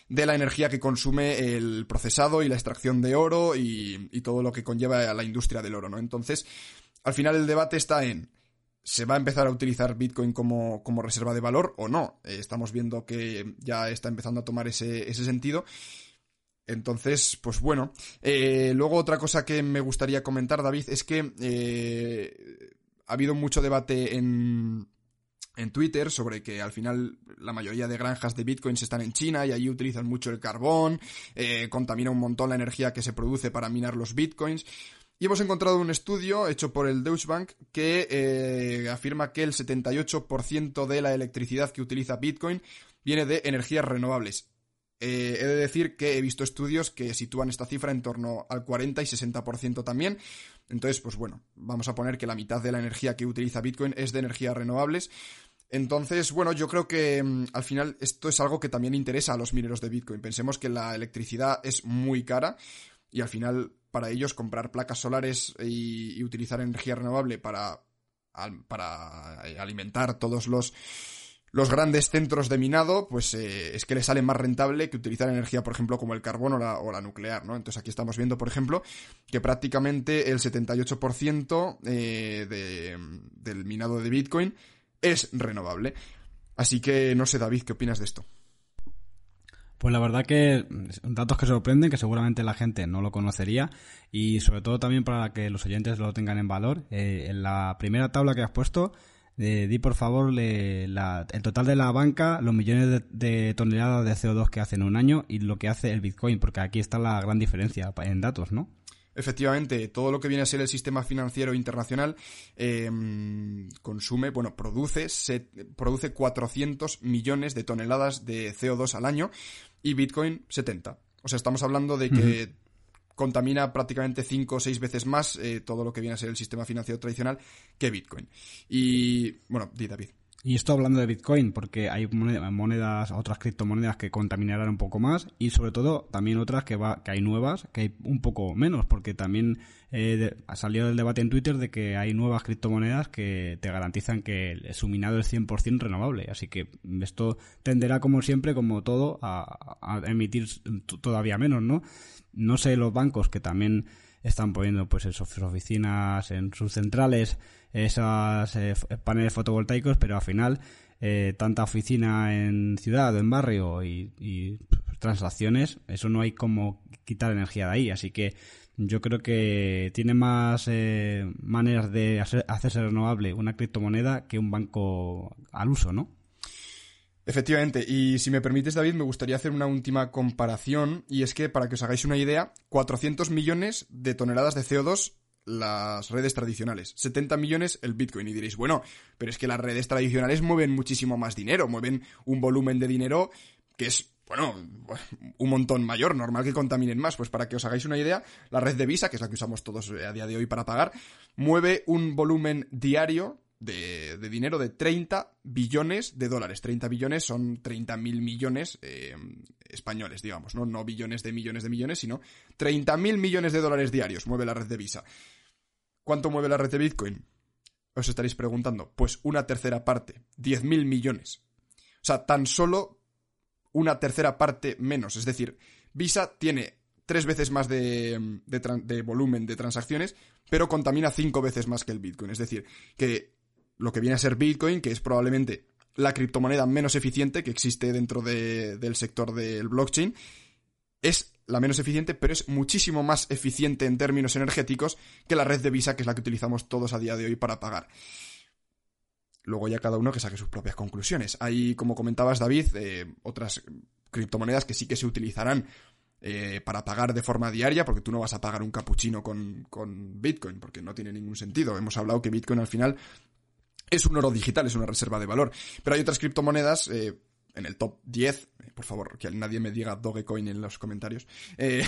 de la energía que consume el procesado y la extracción de oro y, y todo lo que conlleva a la industria del oro, ¿no? Entonces, al final el debate está en ¿Se va a empezar a utilizar Bitcoin como, como reserva de valor o no? Eh, estamos viendo que ya está empezando a tomar ese, ese sentido. Entonces, pues bueno. Eh, luego otra cosa que me gustaría comentar, David, es que eh, ha habido mucho debate en, en Twitter sobre que al final la mayoría de granjas de bitcoins están en China y allí utilizan mucho el carbón, eh, contamina un montón la energía que se produce para minar los bitcoins. Y hemos encontrado un estudio hecho por el Deutsche Bank que afirma que el 78% de la electricidad que utiliza Bitcoin viene de energías renovables. Eh, he de decir que he visto estudios que sitúan esta cifra en torno al 40 y 60% también. Entonces, pues bueno, vamos a poner que la mitad de la energía que utiliza Bitcoin es de energías renovables. Entonces, bueno, yo creo que mm, al final esto es algo que también interesa a los mineros de Bitcoin. Pensemos que la electricidad es muy cara y al final para ellos comprar placas solares y, y utilizar energía renovable para, para alimentar todos los, los grandes centros de minado, pues eh, es que les sale más rentable que utilizar energía, por ejemplo, como el carbón o la, o la nuclear, ¿no? Entonces aquí estamos viendo, por ejemplo, que prácticamente el 78% eh, de, del minado de Bitcoin es renovable. Así que no sé, David, ¿qué opinas de esto? Pues la verdad que datos que sorprenden, que seguramente la gente no lo conocería y sobre todo también para que los oyentes lo tengan en valor. Eh, en la primera tabla que has puesto, eh, di por favor le, la, el total de la banca, los millones de, de, toneladas de CO2 que hace en un año y lo que hace el Bitcoin, porque aquí está la gran diferencia en datos, ¿no? Efectivamente, todo lo que viene a ser el sistema financiero internacional eh, consume, bueno, produce, se, produce 400 millones de toneladas de CO2 al año y Bitcoin 70. O sea, estamos hablando de que uh -huh. Contamina prácticamente 5 o 6 veces más eh, todo lo que viene a ser el sistema financiero tradicional que Bitcoin. Y, bueno, di David. Y esto hablando de Bitcoin, porque hay monedas, otras criptomonedas que contaminarán un poco más y sobre todo también otras que, va, que hay nuevas que hay un poco menos, porque también eh, ha salido el debate en Twitter de que hay nuevas criptomonedas que te garantizan que su minado es 100% renovable. Así que esto tenderá como siempre, como todo, a, a emitir todavía menos, ¿no? No sé los bancos que también están poniendo pues en sus oficinas, en sus centrales, esos eh, paneles fotovoltaicos, pero al final eh, tanta oficina en ciudad en barrio y, transacciones, eso no hay como quitar energía de ahí. Así que yo creo que tiene más eh, maneras de hacerse renovable una criptomoneda que un banco al uso, ¿no? Efectivamente, y si me permites, David, me gustaría hacer una última comparación, y es que, para que os hagáis una idea, 400 millones de toneladas de CO2 las redes tradicionales, 70 millones el Bitcoin, y diréis, bueno, pero es que las redes tradicionales mueven muchísimo más dinero, mueven un volumen de dinero que es bueno, un montón mayor, normal que contaminen más. Pues para que os hagáis una idea, la red de Visa, que es la que usamos todos a día de hoy para pagar, mueve un volumen diario de, dinero de 30 billones de dólares. 30 billones son 30 mil millones eh, españoles, digamos, ¿no? No billones de millones de millones, sino 30 mil millones de dólares diarios mueve la red de Visa. ¿Cuánto mueve la red de Bitcoin? Os estaréis preguntando. Pues una tercera parte, 10 mil millones. O sea, tan solo una tercera parte menos. Es decir, Visa tiene tres veces más de, de, volumen de transacciones, pero contamina cinco veces más que el Bitcoin. Es decir, que lo que viene a ser Bitcoin, que es probablemente la criptomoneda menos eficiente que existe dentro del sector del blockchain, es la menos eficiente, pero es muchísimo más eficiente en términos energéticos que la red de Visa, que es la que utilizamos todos a día de hoy para pagar. Luego ya cada uno que saque sus propias conclusiones. Hay, como comentabas David, eh, otras criptomonedas que sí que se utilizarán eh, para pagar de forma diaria, porque tú no vas a pagar un capuchino con, con Bitcoin, porque no tiene ningún sentido. Hemos hablado que Bitcoin al final es un oro digital, es una reserva de valor. Pero hay otras criptomonedas, eh, en el top 10, eh, por favor, que nadie me diga Dogecoin en los comentarios. Eh,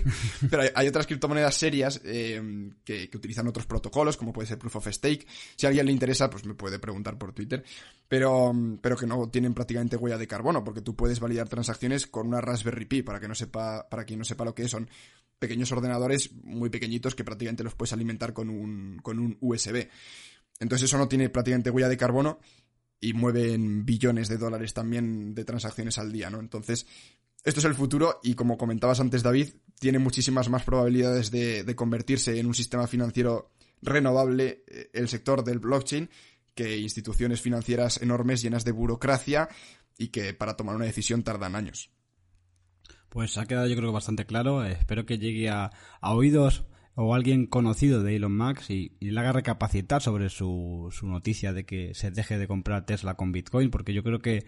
pero hay, otras criptomonedas serias que, que, utilizan otros protocolos, como puede ser Proof of Stake. Si a alguien le interesa, pues me puede preguntar por Twitter. Pero, pero que no tienen prácticamente huella de carbono, porque tú puedes validar transacciones con una Raspberry Pi, para que no sepa, para quien no sepa lo que es, son pequeños ordenadores muy pequeñitos que prácticamente los puedes alimentar con un, con un USB. Entonces eso no tiene prácticamente huella de carbono y mueven billones de dólares también de transacciones al día, ¿no? Entonces, esto es el futuro y como comentabas antes, David, tiene muchísimas más probabilidades de, convertirse en un sistema financiero renovable eh, el sector del blockchain que instituciones financieras enormes llenas de burocracia y que para tomar una decisión tardan años. Pues ha quedado yo creo bastante claro. espero que llegue a, a oídos o alguien conocido de Elon Musk y, le haga recapacitar sobre su, su noticia de que se deje de comprar Tesla con Bitcoin, porque yo creo que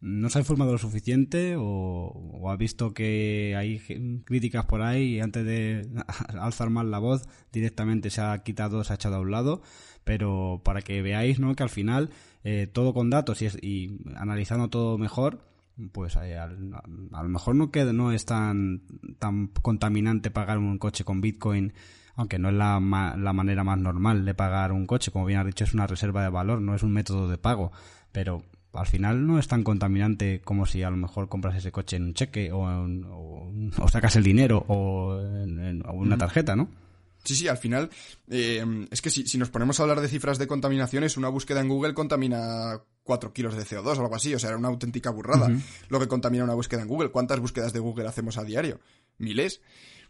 no se ha informado lo suficiente o, ha visto que hay críticas por ahí y antes de alzar más la voz directamente se ha quitado, se ha echado a un lado, pero para que veáis ¿no? que al final eh, todo con datos y, y analizando todo mejor, pues a, lo mejor no, queda, no es tan, tan contaminante pagar un coche con Bitcoin, aunque no es la, la manera más normal de pagar un coche, como bien has dicho, es una reserva de valor, no es un método de pago, pero al final no es tan contaminante como si a lo mejor compras ese coche en un cheque o, o, sacas el dinero o en, una tarjeta, ¿no? Sí, sí, al final, eh, es que si, si, nos ponemos a hablar de cifras de contaminaciones, una búsqueda en Google contamina 4 kilos de CO2 o algo así, o sea, era una auténtica burrada lo que contamina una búsqueda en Google. ¿Cuántas búsquedas de Google hacemos a diario? Miles.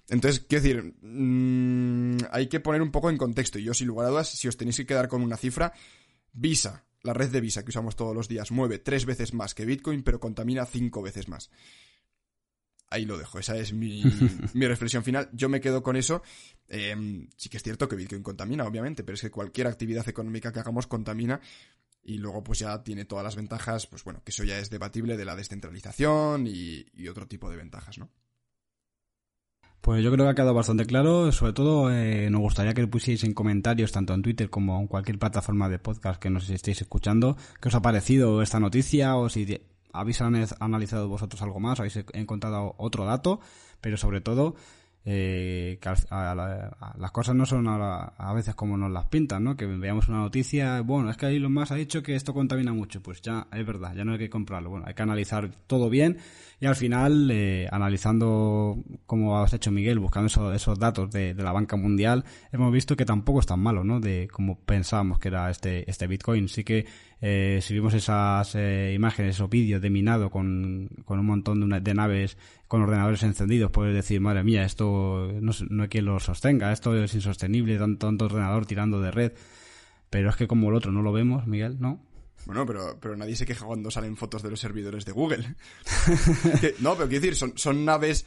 Entonces, quiero decir, mm, hay que poner un poco en contexto. Y yo, sin lugar a dudas, si os tenéis que quedar con una cifra, Visa, la red de Visa que usamos todos los días, mueve tres veces más que Bitcoin, pero contamina cinco veces más ahí lo dejo. Esa es mi, reflexión final. Yo me quedo con eso. Em, sí que es cierto que Bitcoin contamina, obviamente, pero es que cualquier actividad económica que hagamos contamina. Y luego, pues ya tiene todas las ventajas, pues bueno, que eso ya es debatible de la descentralización y, otro tipo de ventajas, ¿no? Pues yo creo que ha quedado bastante claro. Sobre todo, eh, nos gustaría que pusierais en comentarios, tanto en Twitter como en cualquier plataforma de podcast que nos estéis escuchando, qué os ha parecido esta noticia o si habéis analizado vosotros algo más, habéis encontrado otro dato, pero sobre todo eh, que las cosas no son a, veces como nos las pintan, ¿no? Que veamos una noticia, bueno, es que ahí lo más ha dicho que esto contamina mucho, pues ya es verdad, ya no hay que comprarlo, bueno, hay que analizar todo bien y al final, eh, analizando como has hecho Miguel, buscando esos, esos datos de, la banca mundial, hemos visto que tampoco es tan malo, ¿no? De como pensábamos que era este, este Bitcoin, sí que eh, si vimos esas eh, imágenes, esos vídeos de minado con, con un montón de, naves con ordenadores encendidos, puedes decir, madre mía, esto no, no hay quien lo sostenga, esto es insostenible, tanto, tanto ordenador tirando de red. Pero es que como el otro no lo vemos, Miguel, ¿no? Bueno, pero, pero nadie se queja cuando salen fotos de los servidores de Google. no, pero quiero decir, son, son naves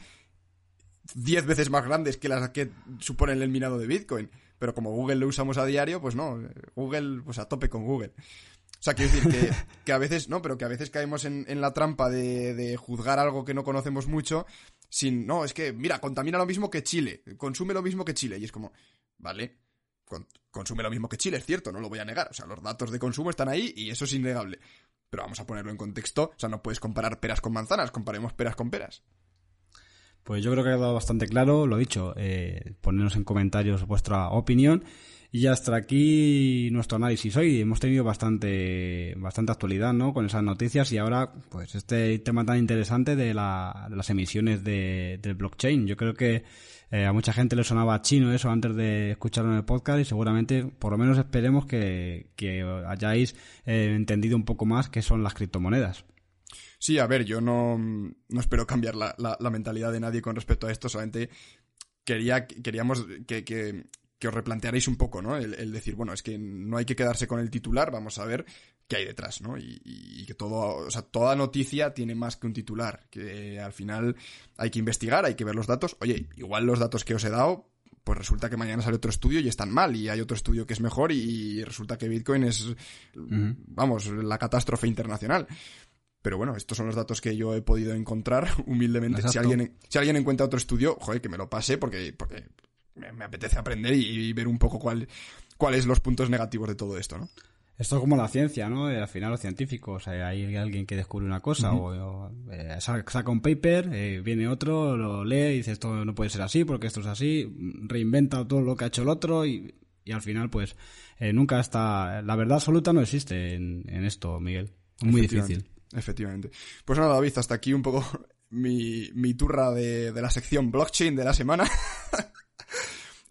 diez veces más grandes que las que suponen el minado de Bitcoin. Pero como Google lo usamos a diario, pues no, Google, pues a tope con Google. O sea, quiero decir que, a veces, no, pero que a veces caemos en, la trampa de, juzgar algo que no conocemos mucho sin, no, es que, mira, contamina lo mismo que Chile, consume lo mismo que Chile. Y es como, vale, consume lo mismo que Chile, es cierto, no lo voy a negar. O sea, los datos de consumo están ahí y eso es innegable. Pero vamos a ponerlo en contexto. O sea, no puedes comparar peras con manzanas, comparemos peras con peras. Pues yo creo que ha quedado bastante claro, lo dicho, eh, ponernos en comentarios vuestra opinión y hasta aquí nuestro análisis hoy. Hemos tenido bastante, bastante actualidad, ¿no? Con esas noticias y ahora, pues este tema tan interesante de, la, las emisiones de, del blockchain. Yo creo que eh, a mucha gente le sonaba chino eso antes de escucharlo en el podcast y seguramente, por lo menos esperemos que, que hayáis eh, entendido un poco más qué son las criptomonedas. Sí, a ver, yo no, no espero cambiar la, la, mentalidad de nadie con respecto a esto, solamente quería, queríamos que, que, que os replantearéis un poco, ¿no? El, decir, bueno, es que no hay que quedarse con el titular, vamos a ver qué hay detrás, ¿no? Y, que todo, o sea, toda noticia tiene más que un titular, que al final hay que investigar, hay que ver los datos. Oye, igual los datos que os he dado, pues resulta que mañana sale otro estudio y están mal, y hay otro estudio que es mejor y, resulta que Bitcoin es, vamos, la catástrofe internacional. Pero bueno, estos son los datos que yo he podido encontrar humildemente. Si alguien, si alguien encuentra otro estudio, joder, que me lo pase porque, porque me, apetece aprender y, ver un poco cuál, cuáles los puntos negativos de todo esto, ¿no? Esto es como la ciencia, ¿no? Al final los científicos, hay alguien que descubre una cosa o, eh, saca un paper, eh, viene otro, lo lee y dice esto no puede ser así porque esto es así, reinventa todo lo que ha hecho el otro y, al final pues eh, nunca está... La verdad absoluta no existe en, esto, Miguel. Muy difícil. Efectivamente. Pues nada, David, hasta aquí un poco mi, mi turra de, de la sección blockchain de la semana.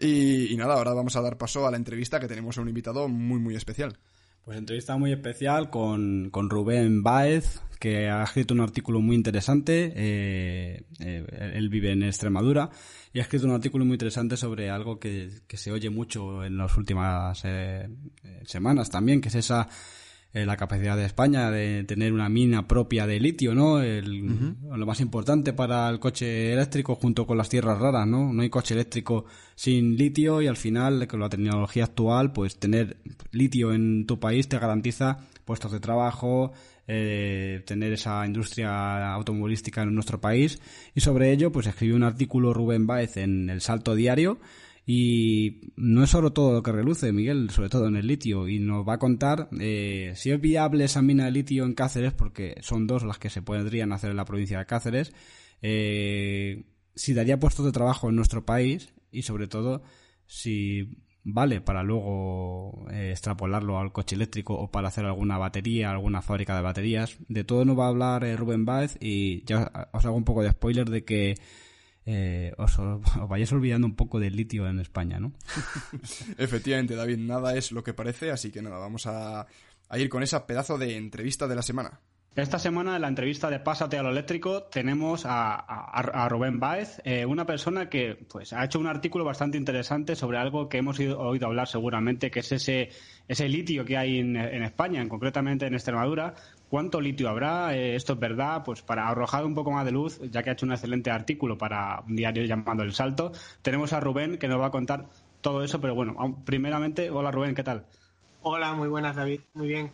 Y, nada, ahora vamos a dar paso a la entrevista que tenemos a un invitado muy, muy especial. Pues entrevista muy especial con, Rubén Báez, que ha escrito un artículo muy interesante. Eh, eh, él vive en Extremadura y ha escrito un artículo muy interesante sobre algo que, se oye mucho en las últimas eh, semanas también, que es esa eh, la capacidad de España de tener una mina propia de litio, ¿no? Lo más importante para el coche eléctrico junto con las tierras raras, ¿no? No hay coche eléctrico sin litio y al final, con la tecnología actual, pues tener litio en tu país te garantiza puestos de trabajo, eh, tener esa industria automovilística en nuestro país y sobre ello pues escribió un artículo Rubén Báez en El Salto Diario y no es solo todo lo que reluce, Miguel, sobre todo en el litio, y nos va a contar eh, si es viable esa mina de litio en Cáceres, porque son dos las que se podrían hacer en la provincia de Cáceres, eh, si daría puestos de trabajo en nuestro país y sobre todo si vale para luego eh, extrapolarlo al coche eléctrico o para hacer alguna batería, alguna fábrica de baterías. De todo nos va a hablar Rubén Baez y ya os hago un poco de spoiler de que eh, os, vayáis olvidando un poco del litio en España, ¿no? Efectivamente, David, nada es lo que parece, así que nada, vamos a, ir con esa pedazo de entrevista de la semana. Esta semana en la entrevista de Pásate a lo eléctrico tenemos a, Rubén Baez, eh, una persona que pues ha hecho un artículo bastante interesante sobre algo que hemos oído hablar seguramente, que es ese, ese litio que hay en, en España, concretamente en Extremadura, ¿Cuánto litio habrá? Eh, ¿Esto es verdad? Pues para arrojar un poco más de luz, ya que ha hecho un excelente artículo para un diario llamado El Salto, tenemos a Rubén que nos va a contar todo eso, pero bueno, primeramente, hola Rubén, ¿qué tal? Hola, muy buenas David, muy bien.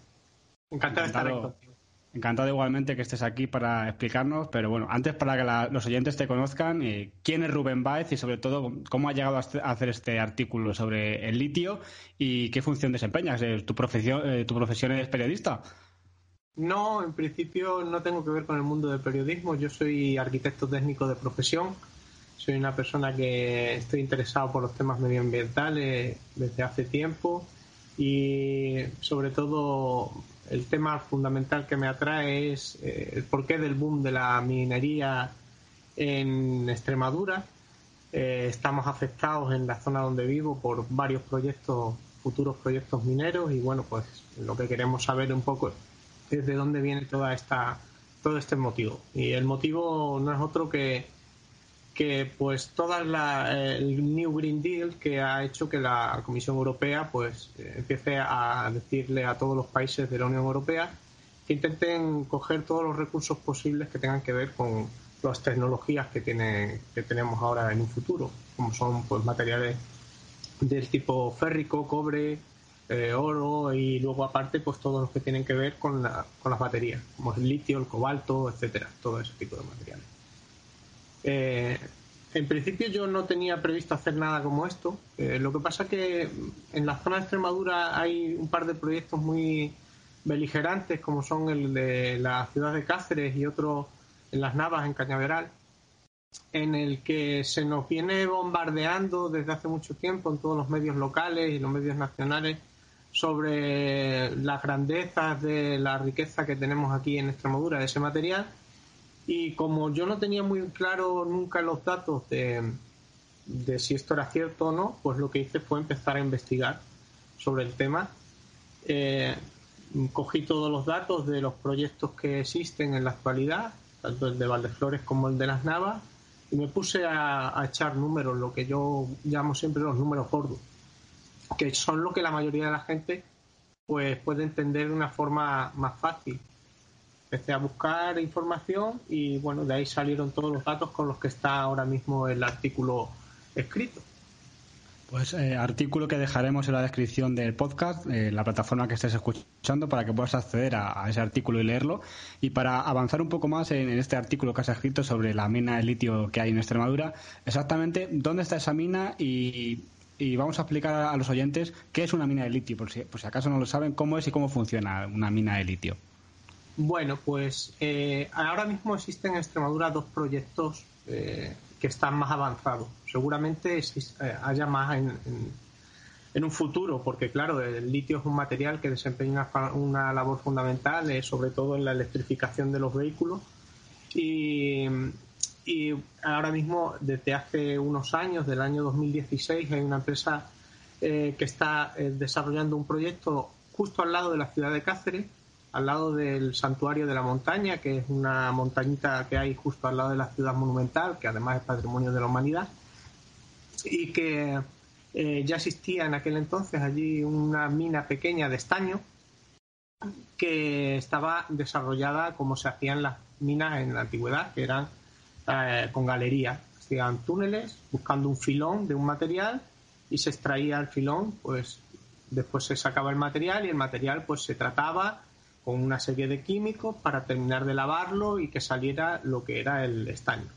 Encantado, de estar aquí Encantado igualmente que estés aquí para explicarnos, pero bueno, antes para que los oyentes te conozcan, eh, ¿quién es Rubén Baez y sobre todo cómo ha llegado a hacer este artículo sobre el litio y qué función desempeñas? Eh, ¿Tu profesión, tu profesión es periodista? No, en principio no tengo que ver con el mundo del periodismo. Yo soy arquitecto técnico de profesión Soy una persona que estoy interesado por los temas medioambientales desde hace tiempo y sobre todo el tema fundamental que me atrae es eh, el porqué del boom de la minería en Extremadura. Eh, estamos afectados en la zona donde vivo por varios proyectos, futuros proyectos mineros y bueno, pues lo que queremos saber un poco es de dónde viene toda esta todo este motivo. Y el motivo no es otro que que pues toda la, el New Green Deal que ha hecho que la Comisión Europea pues empiece a decirle a todos los países de la Unión Europea que intenten coger todos los recursos posibles que tengan que ver con las tecnologías que tiene, que tenemos ahora en un futuro, como son pues materiales del tipo férrico, cobre, eh, oro y luego aparte pues todos los que tienen que ver con, la, con las baterías, como el litio, el cobalto, etcétera, todo ese tipo de materiales. Eh, en principio yo no tenía previsto hacer nada como esto. Eh, lo que pasa que en la zona de Extremadura hay un par de proyectos muy beligerantes, como son el de la ciudad de Cáceres y otro en las Navas, en Cañaveral, en el que se nos viene bombardeando desde hace mucho tiempo en todos los medios locales y los medios nacionales sobre las grandezas de la riqueza que tenemos aquí en Extremadura de ese material y como yo no tenía muy claro nunca los datos de, de si esto era cierto o no, pues lo que hice fue empezar a investigar sobre el tema. Eh, cogí todos los datos de los proyectos que existen en la actualidad, tanto el de Valdeflores como el de las Navas, y me puse a, a, echar números, lo que yo llamo siempre los números gordos, que son lo que la mayoría de la gente pues puede entender de una forma más fácil empecé a buscar información y bueno, de ahí salieron todos los datos con los que está ahora mismo el artículo escrito. Pues eh, artículo que dejaremos en la descripción del podcast, eh, la plataforma que estés escuchando, para que puedas acceder a, ese artículo y leerlo. Y para avanzar un poco más en, este artículo que has escrito sobre la mina de litio que hay en Extremadura, exactamente dónde está esa mina y, vamos a explicar a, los oyentes qué es una mina de litio, por si, por si acaso no lo saben, cómo es y cómo funciona una mina de litio. Bueno, pues eh, ahora mismo existen en Extremadura dos proyectos eh, que están más avanzados. Seguramente eh, haya más en, un futuro, porque claro, el litio es un material que desempeña una, labor fundamental, sobre todo en la electrificación de los vehículos. Y, y ahora mismo, desde hace unos años, del año 2016, hay una empresa que está desarrollando un proyecto justo al lado de la ciudad de Cáceres al lado del Santuario de la Montaña, que es una montañita que hay justo al lado de la ciudad monumental, que además es patrimonio de la humanidad, y que eh, ya existía en aquel entonces allí una mina pequeña de estaño que estaba desarrollada como se hacían las minas en la antigüedad, que eran eh, con galerías. Hacían túneles buscando un filón de un material y se extraía el filón, pues después se sacaba el material y el material pues se trataba con una serie de químicos para terminar de lavarlo y que saliera lo que era el estaño.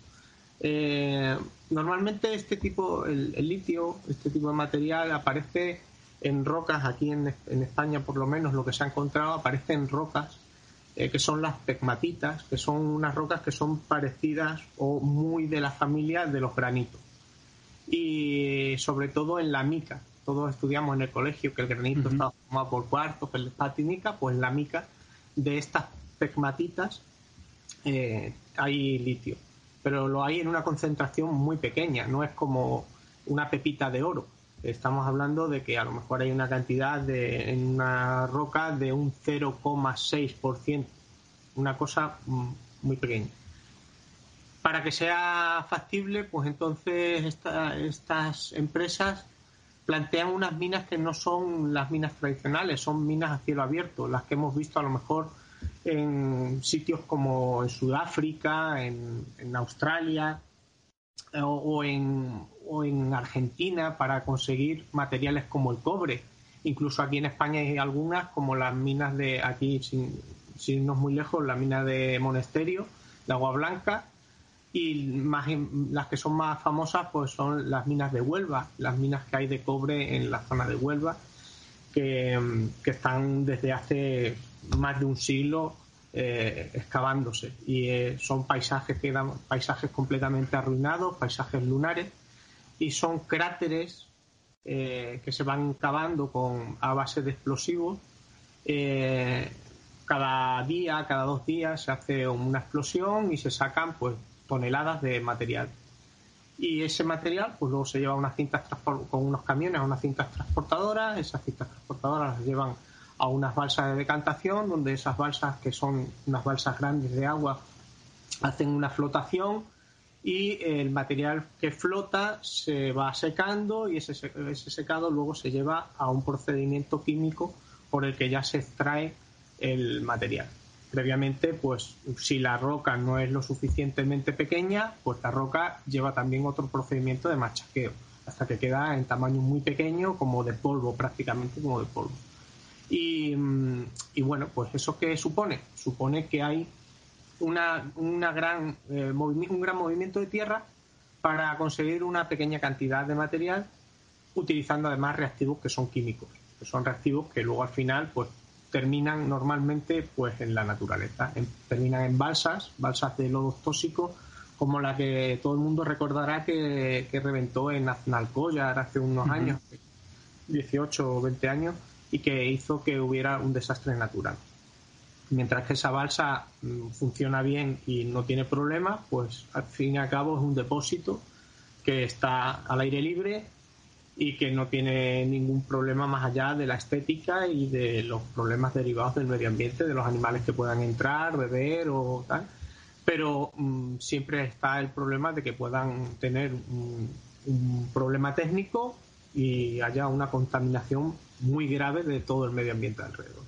Eh, normalmente este tipo, el, litio, este tipo de material aparece en rocas, aquí en, España por lo menos lo que se ha encontrado aparece en rocas eh, que son las pegmatitas, que son unas rocas que son parecidas o muy de la familia de los granitos. Y sobre todo en la mica. Todos estudiamos en el colegio que el granito está formado por cuartos, patinica, pues la mica de estas pegmatitas eh, hay litio, pero lo hay en una concentración muy pequeña, no es como una pepita de oro. Estamos hablando de que a lo mejor hay una cantidad de, en una roca de un 0,6%, una cosa mm, muy pequeña. Para que sea factible, pues entonces estas empresas plantean unas minas que no son las minas tradicionales, son minas a cielo abierto, las que hemos visto a lo mejor en sitios como en Sudáfrica, en, Australia eh, o, en, o en Argentina para conseguir materiales como el cobre. Incluso aquí en España hay algunas, como las minas de aquí, sin, sin irnos muy lejos, la mina de Monesterio, de Agua Blanca, y más, las que son más famosas pues son las minas de Huelva, las minas que hay de cobre en la zona de Huelva, que, están desde hace más de un siglo eh, excavándose y eh, son paisajes que dan paisajes completamente arruinados, paisajes lunares y son cráteres eh, que se van cavando con a base de explosivos. cada día, cada dos días se hace una explosión y se sacan pues toneladas de material. Y ese material pues luego se lleva a unas cintas con unos camiones a unas cintas transportadoras, esas cintas transportadoras las llevan a unas balsas de decantación, donde esas balsas, que son unas balsas grandes de agua, hacen una flotación y el material que flota se va secando y ese, ese secado luego se lleva a un procedimiento químico por el que ya se extrae el material. Previamente, pues si la roca no es lo suficientemente pequeña, pues la roca lleva también otro procedimiento de machaqueo, hasta que queda en tamaño muy pequeño, como de polvo, prácticamente como de polvo. Mm, y, bueno, pues eso qué supone? Supone que hay una, una gran, eh, un gran movimiento de tierra para conseguir una pequeña cantidad de material utilizando además reactivos que son químicos, que son reactivos que luego al final pues terminan normalmente pues en la naturaleza, terminan en balsas, balsas de lodos tóxicos como la que todo el mundo recordará que, reventó en Aznalcóllar hace unos años, 18 o 20 años, y que hizo que hubiera un desastre natural. Mientras que esa balsa mm, funciona bien y no tiene problemas, pues al fin y al cabo es un depósito que está al aire libre y que no tiene ningún problema más allá de la estética y de los problemas derivados del medio ambiente, de los animales que puedan entrar, beber o tal. Pero mm, siempre está el problema de que puedan tener un problema técnico y haya una contaminación muy grave de todo el medio ambiente alrededor.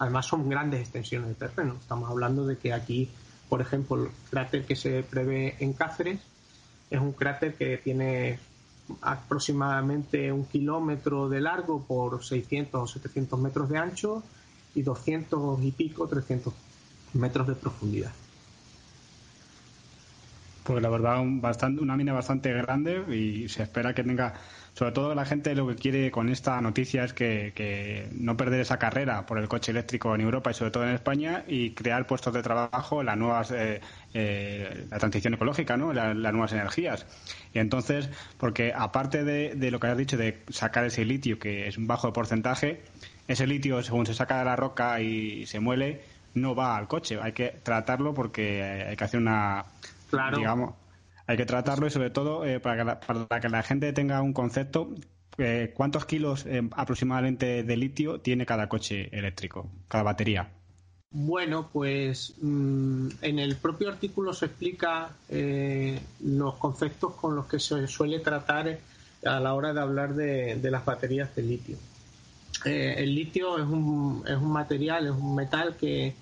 Además son grandes extensiones de terreno. Estamos hablando de que aquí, por ejemplo, el cráter que se prevé en Cáceres es un cráter que tiene aproximadamente un kilómetro de largo por 600 o 700 metros de ancho y 200 y pico, 300 metros de profundidad. Pues la verdad, bastante, una mina bastante grande y se espera que tenga sobre todo la gente lo que quiere con esta noticia es que, no perder esa carrera por el coche eléctrico en Europa y sobre todo en España y crear puestos de trabajo, las nuevas, eh, eh, la transición ecológica, ¿no? las nuevas energías. Y entonces, porque aparte de, lo que has dicho de sacar ese litio, que es un bajo porcentaje, ese litio, según se saca de la roca y se muele, no va al coche. Hay que tratarlo porque hay que hacer una, digamos, hay que tratarlo y sobre todo eh, para, que la, gente tenga un concepto, eh, ¿cuántos kilos eh, aproximadamente de litio tiene cada coche eléctrico, cada batería? Bueno, pues mm, en el propio artículo se explica los conceptos con los que se suele tratar a la hora de hablar de, de las baterías de litio. el litio es un, es un material, es un metal que,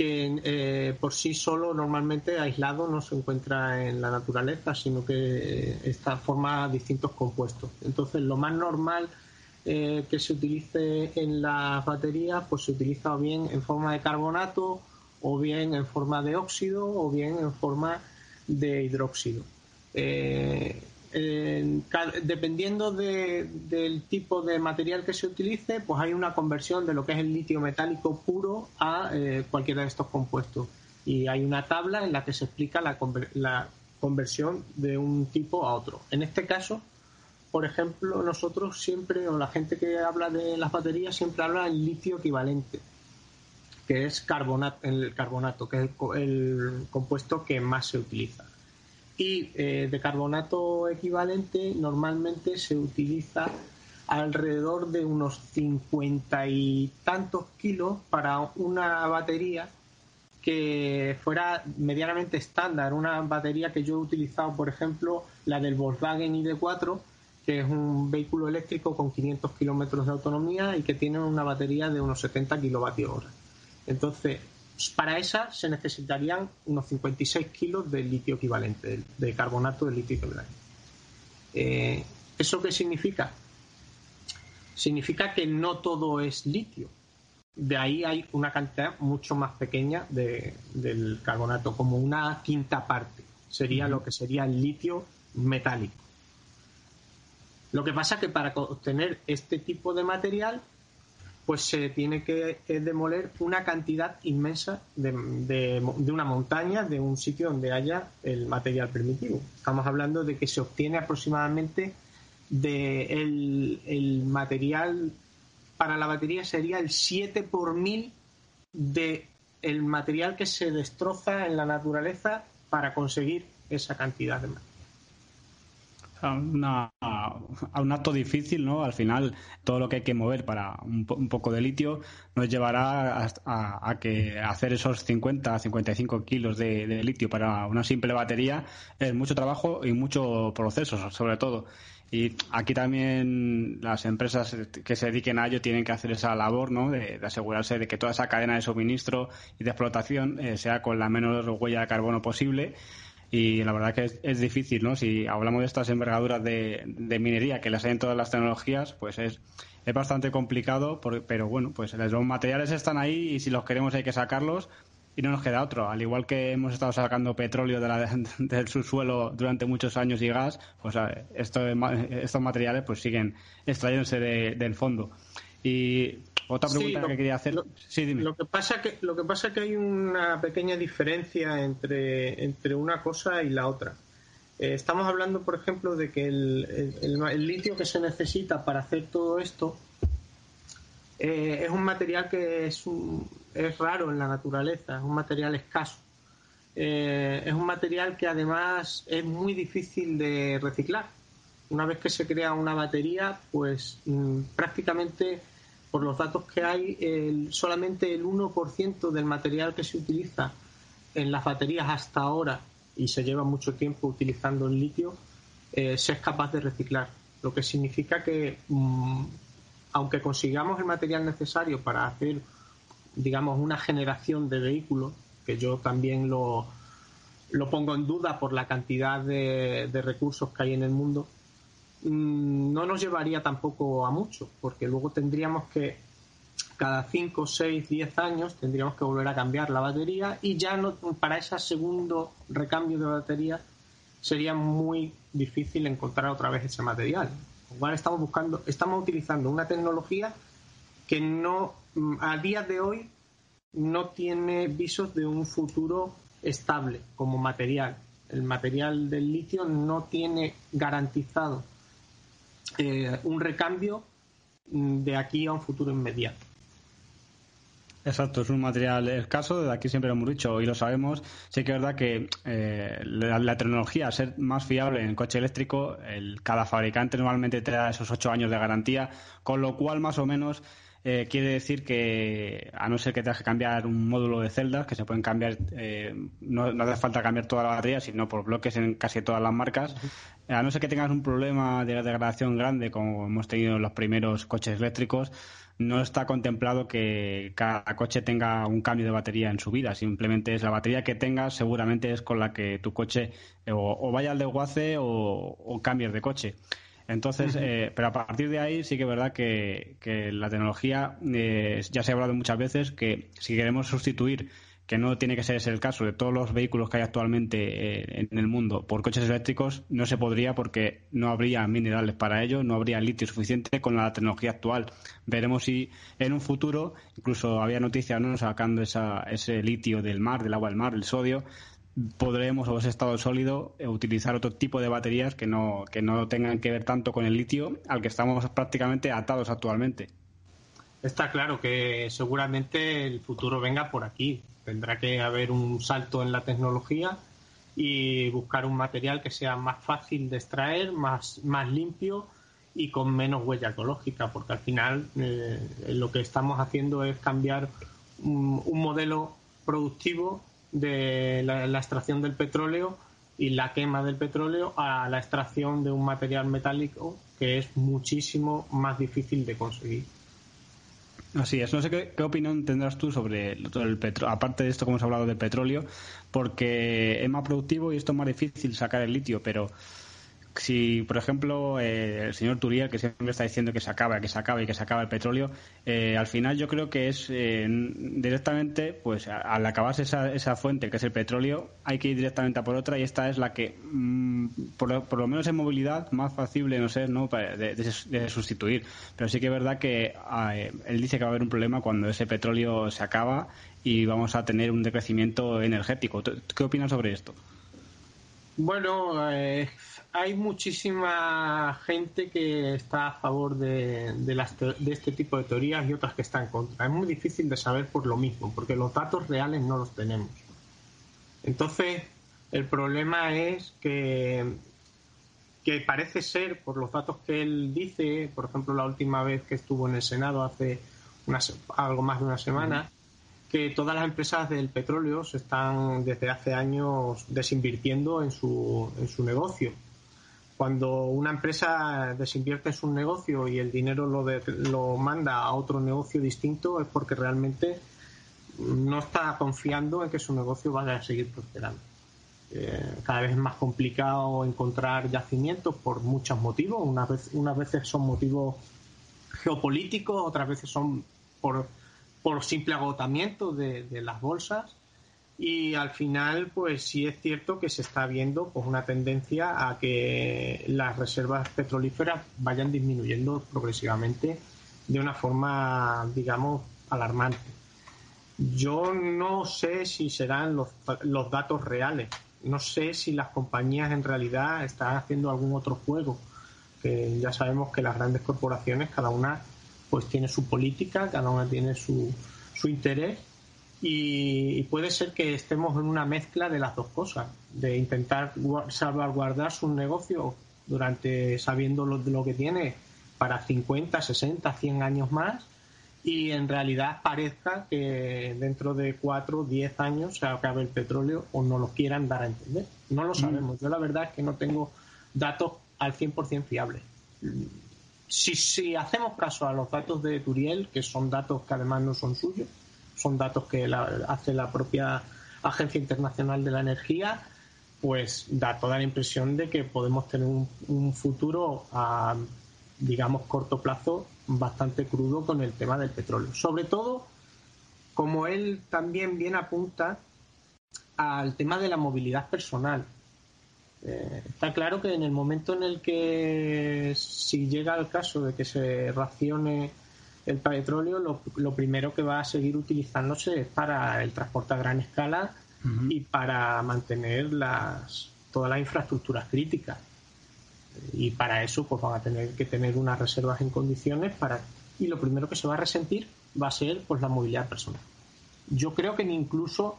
que eh, por sí solo normalmente aislado no se encuentra en la naturaleza, sino que está forma distintos compuestos. Entonces, lo más normal eh, que se utilice en las baterías, pues se utiliza bien en forma de carbonato, o bien en forma de óxido, o bien en forma de hidróxido. Eh, dependiendo del tipo de material que se utilice, pues hay una conversión de lo que es el litio metálico puro a eh, cualquiera de estos compuestos. Y hay una tabla en la que se explica la, la conversión de un tipo a otro. En este caso, por ejemplo, nosotros siempre, o la gente que habla de las baterías, siempre habla del litio equivalente, que es carbonato, el carbonato, que es el compuesto que más se utiliza y eh, de carbonato equivalente normalmente se utiliza alrededor de unos cincuenta y tantos kilos para una batería que fuera medianamente estándar. Una batería que yo he utilizado, por ejemplo, la del Volkswagen ID4, que es un vehículo eléctrico con 500 kilómetros de autonomía y que tiene una batería de unos 70 kilovatios hora. Entonces, para esa se necesitarían unos 56 kilos de litio equivalente, de carbonato de litio equivalente. Eh, ¿Eso qué significa? Significa que no todo es litio. De ahí hay una cantidad mucho más pequeña del carbonato, como una quinta parte. Sería lo que sería el litio metálico. Lo que pasa es que para obtener este tipo de material pues se tiene que demoler una cantidad inmensa de, una montaña, de un sitio donde haya el material primitivo. Estamos hablando de que se obtiene aproximadamente el, material para la batería sería el 7 por mil de el material que se destroza en la naturaleza para conseguir esa cantidad de material a, a, un acto difícil, ¿no? Al final, todo lo que hay que mover para un, poco de litio nos llevará a, que hacer esos 50, 55 kilos de, de, litio para una simple batería es mucho trabajo y mucho proceso, sobre todo. Y aquí también las empresas que se dediquen a ello tienen que hacer esa labor, ¿no? De, asegurarse de que toda esa cadena de suministro y de explotación eh, sea con la menor huella de carbono posible y la verdad que es, difícil, ¿no? Si hablamos de estas envergaduras de, minería que las hay en todas las tecnologías, pues es, es bastante complicado, pero bueno, pues los materiales están ahí y si los queremos hay que sacarlos y no nos queda otro. Al igual que hemos estado sacando petróleo de la, del subsuelo durante muchos años y gas, pues esto, estos materiales pues siguen extrayéndose del fondo. Y otra pregunta que quería hacer. Lo, sí, dime. Lo que pasa que lo que pasa es que hay una pequeña diferencia entre, entre una cosa y la otra. Eh, estamos hablando, por ejemplo, de que el, el, litio que se necesita para hacer todo esto eh, es un material que es, es raro en la naturaleza, es un material escaso. Eh, es un material que además es muy difícil de reciclar. Una vez que se crea una batería, pues mm, prácticamente por los datos que hay, solamente el 1% del material que se utiliza en las baterías hasta ahora, y se lleva mucho tiempo utilizando el litio, eh, se es capaz de reciclar. Lo que significa que, mm, aunque consigamos el material necesario para hacer, digamos, una generación de vehículos, que yo también lo, lo pongo en duda por la cantidad de recursos que hay en el mundo, Mm, no nos llevaría tampoco a mucho, porque luego tendríamos que cada 5, 6, 10 años tendríamos que volver a cambiar la batería y ya no para ese segundo recambio de batería sería muy difícil encontrar otra vez ese material. Estamos buscando, estamos utilizando una tecnología que no mm, a día de hoy no tiene visos de un futuro estable como material. El material del litio no tiene garantizado eh, un recambio mm, de aquí a un futuro inmediato. Exacto, es un material escaso, de aquí siempre lo hemos dicho y lo sabemos. Sí que es verdad que eh, la, tecnología, ser más fiable en el coche eléctrico, el, cada fabricante normalmente te da esos ocho años de garantía, con lo cual más o menos eh, quiere decir que, a no ser que tengas que cambiar un módulo de celdas, que se pueden cambiar, eh, no, hace falta cambiar toda la batería, sino por bloques en casi todas las marcas, a no ser que tengas un problema de degradación grande, como hemos tenido en los primeros coches eléctricos, no está contemplado que cada coche tenga un cambio de batería en su vida. Simplemente es la batería que tengas, seguramente es con la que tu coche o, vaya al desguace o, o cambies de coche. Entonces, eh, pero a partir de ahí sí que es verdad que, la tecnología, eh, ya se ha hablado muchas veces, que si queremos sustituir, que no tiene que ser ese el caso, de todos los vehículos que hay actualmente eh, en el mundo por coches eléctricos, no se podría porque no habría minerales para ello, no habría litio suficiente con la tecnología actual. Veremos si en un futuro, incluso había noticias ¿no? sacando esa, ese litio del mar, del agua del mar, el sodio, podremos, o ese estado sólido, eh, utilizar otro tipo de baterías que no, que no tengan que ver tanto con el litio al que estamos prácticamente atados actualmente. Está claro que seguramente el futuro venga por aquí. Tendrá que haber un salto en la tecnología y buscar un material que sea más fácil de extraer, más, más limpio y con menos huella ecológica, porque al final eh, lo que estamos haciendo es cambiar un modelo productivo de la, extracción del petróleo y la quema del petróleo a la extracción de un material metálico que es muchísimo más difícil de conseguir. Así es. No sé qué, opinión tendrás tú sobre el, el petróleo, aparte de esto como hemos hablado del petróleo, porque es más productivo y esto es más difícil sacar el litio, pero si, por ejemplo, eh, el señor Turiel, que siempre está diciendo que se acaba, que se acaba y que se acaba el petróleo, eh, al final yo creo que es eh, directamente, pues al acabarse esa, esa fuente, que es el petróleo, hay que ir directamente a por otra y esta es la que, mm, por, lo, menos en movilidad, más factible, no sé, ¿no? De, de, sustituir. Pero sí que es verdad que ah, él dice que va a haber un problema cuando ese petróleo se acaba y vamos a tener un decrecimiento energético. ¿Qué opinas sobre esto? Bueno, eh, hay muchísima gente que está a favor de, de, este tipo de teorías y otras que están en contra. Es muy difícil de saber por lo mismo, porque los datos reales no los tenemos. Entonces, el problema es que, que parece ser, por los datos que él dice, por ejemplo, la última vez que estuvo en el Senado hace algo más de una semana, que todas las empresas del petróleo se están desde hace años desinvirtiendo en su, en su negocio. Cuando una empresa desinvierte en su negocio y el dinero lo, manda a otro negocio distinto es porque realmente no está confiando en que su negocio vaya a seguir prosperando. Eh, cada vez es más complicado encontrar yacimientos por muchos motivos. Unas veces, son motivos geopolíticos, otras veces son por simple agotamiento de, las bolsas y al final pues sí es cierto que se está viendo pues una tendencia a que las reservas petrolíferas vayan disminuyendo progresivamente de una forma digamos alarmante. Yo no sé si serán los, los datos reales. No sé si las compañías en realidad están haciendo algún otro juego que ya sabemos que las grandes corporaciones cada una pues tiene su política, cada una tiene su, su interés y, puede ser que estemos en una mezcla de las dos cosas, de intentar salvaguardar su negocio durante sabiendo lo, lo que tiene para 50, 60, 100 años más y en realidad parezca que dentro de 4, 10 años se acabe el petróleo o no lo quieran dar a entender. No lo mm. sabemos. Yo la verdad es que no tengo datos al 100% fiables si, si hacemos caso a los datos de Turiel, que son datos que además no son suyos, son datos que hace la propia Agencia Internacional de la Energía, pues da toda la impresión de que podemos tener un, futuro a, digamos, corto plazo bastante crudo con el tema del petróleo. Sobre todo, como él también bien apunta al tema de la movilidad personal. Eh, está claro que en el momento en el que si llega el caso de que se racione el petróleo, lo, primero que va a seguir utilizándose es para el transporte a gran escala y para mantener las, todas las infraestructuras críticas. Y para eso pues van a tener que tener unas reservas en condiciones para y lo primero que se va a resentir va a ser pues la movilidad personal. Yo creo que incluso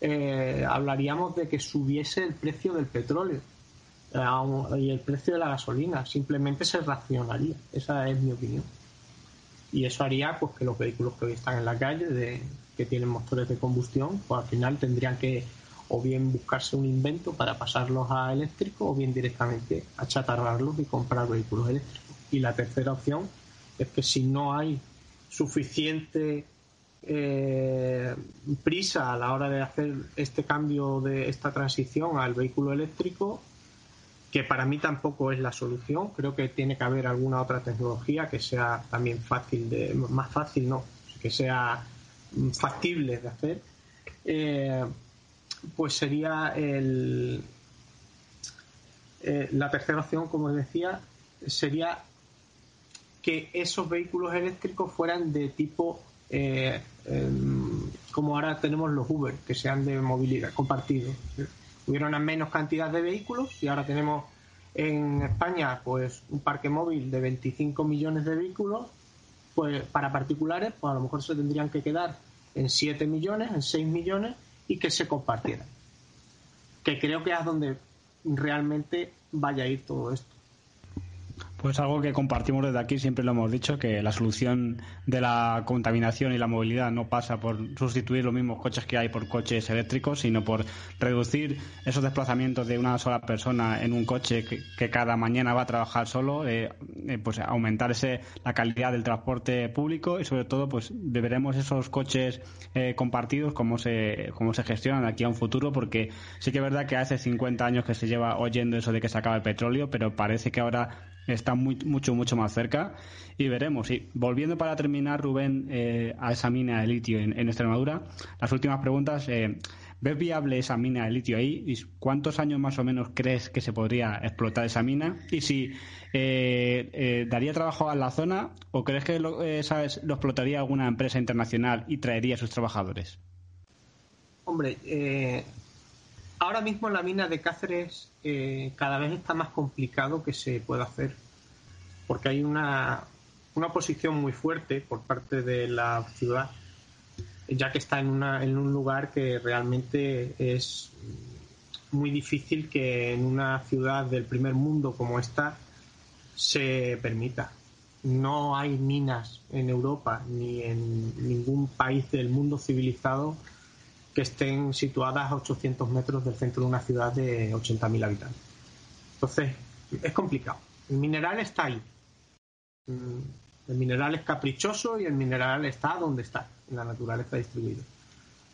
eh, hablaríamos de que subiese el precio del petróleo eh, y el precio de la gasolina. Simplemente se racionaría. Esa es mi opinión. Y eso haría pues que los vehículos que hoy están en la calle, de, que tienen motores de combustión, pues al final tendrían que o bien buscarse un invento para pasarlos a eléctrico o bien directamente achatarrarlos y comprar vehículos eléctricos. Y la tercera opción es que si no hay suficiente eh, prisa a la hora de hacer este cambio de esta transición al vehículo eléctrico, que para mí tampoco es la solución. Creo que tiene que haber alguna otra tecnología que sea también fácil de, más fácil, no, que sea factible de hacer. Eh, pues sería el, eh, la tercera opción, como decía, sería que esos vehículos eléctricos fueran de tipo eh, em, como ahora tenemos los Uber, que sean de movilidad compartido. Hubieron menos cantidad de vehículos y ahora tenemos en España pues un parque móvil de 25 millones de vehículos pues para particulares pues a lo mejor se tendrían que quedar en 7 millones, en 6 millones y que se compartieran. Que creo que es donde realmente vaya a ir todo esto. Pues algo que compartimos desde aquí, siempre lo hemos dicho, que la solución de la contaminación y la movilidad no pasa por sustituir los mismos coches que hay por coches eléctricos, sino por reducir esos desplazamientos de una sola persona en un coche que, cada mañana va a trabajar solo, eh, eh, pues aumentar ese, la calidad del transporte público y sobre todo pues veremos esos coches eh, compartidos, cómo se, cómo se gestionan aquí a un futuro, porque sí que es verdad que hace 50 años que se lleva oyendo eso de que se acaba el petróleo, pero parece que ahora está mucho, mucho más cerca y veremos. Y volviendo para terminar, Rubén, eh, a esa mina de litio en, Extremadura, las últimas preguntas. Eh, ¿Ves viable esa mina de litio ahí? ¿Y cuántos años más o menos crees que se podría explotar esa mina? Y si eh, daría trabajo a la zona o crees que lo, lo explotaría alguna empresa internacional y traería a sus trabajadores? Hombre, ahora mismo la mina de Cáceres eh, cada vez está más complicado que se pueda hacer, porque hay una, una oposición muy fuerte por parte de la ciudad, ya que está en, una, en un lugar que realmente es muy difícil que en una ciudad del primer mundo como esta se permita. No hay minas en Europa ni en ningún país del mundo civilizado que estén situadas a 800 metros del centro de una ciudad de 80.000 habitantes. Entonces, es complicado. El mineral está ahí. Mm, el mineral es caprichoso y el mineral está donde está, en la naturaleza distribuido.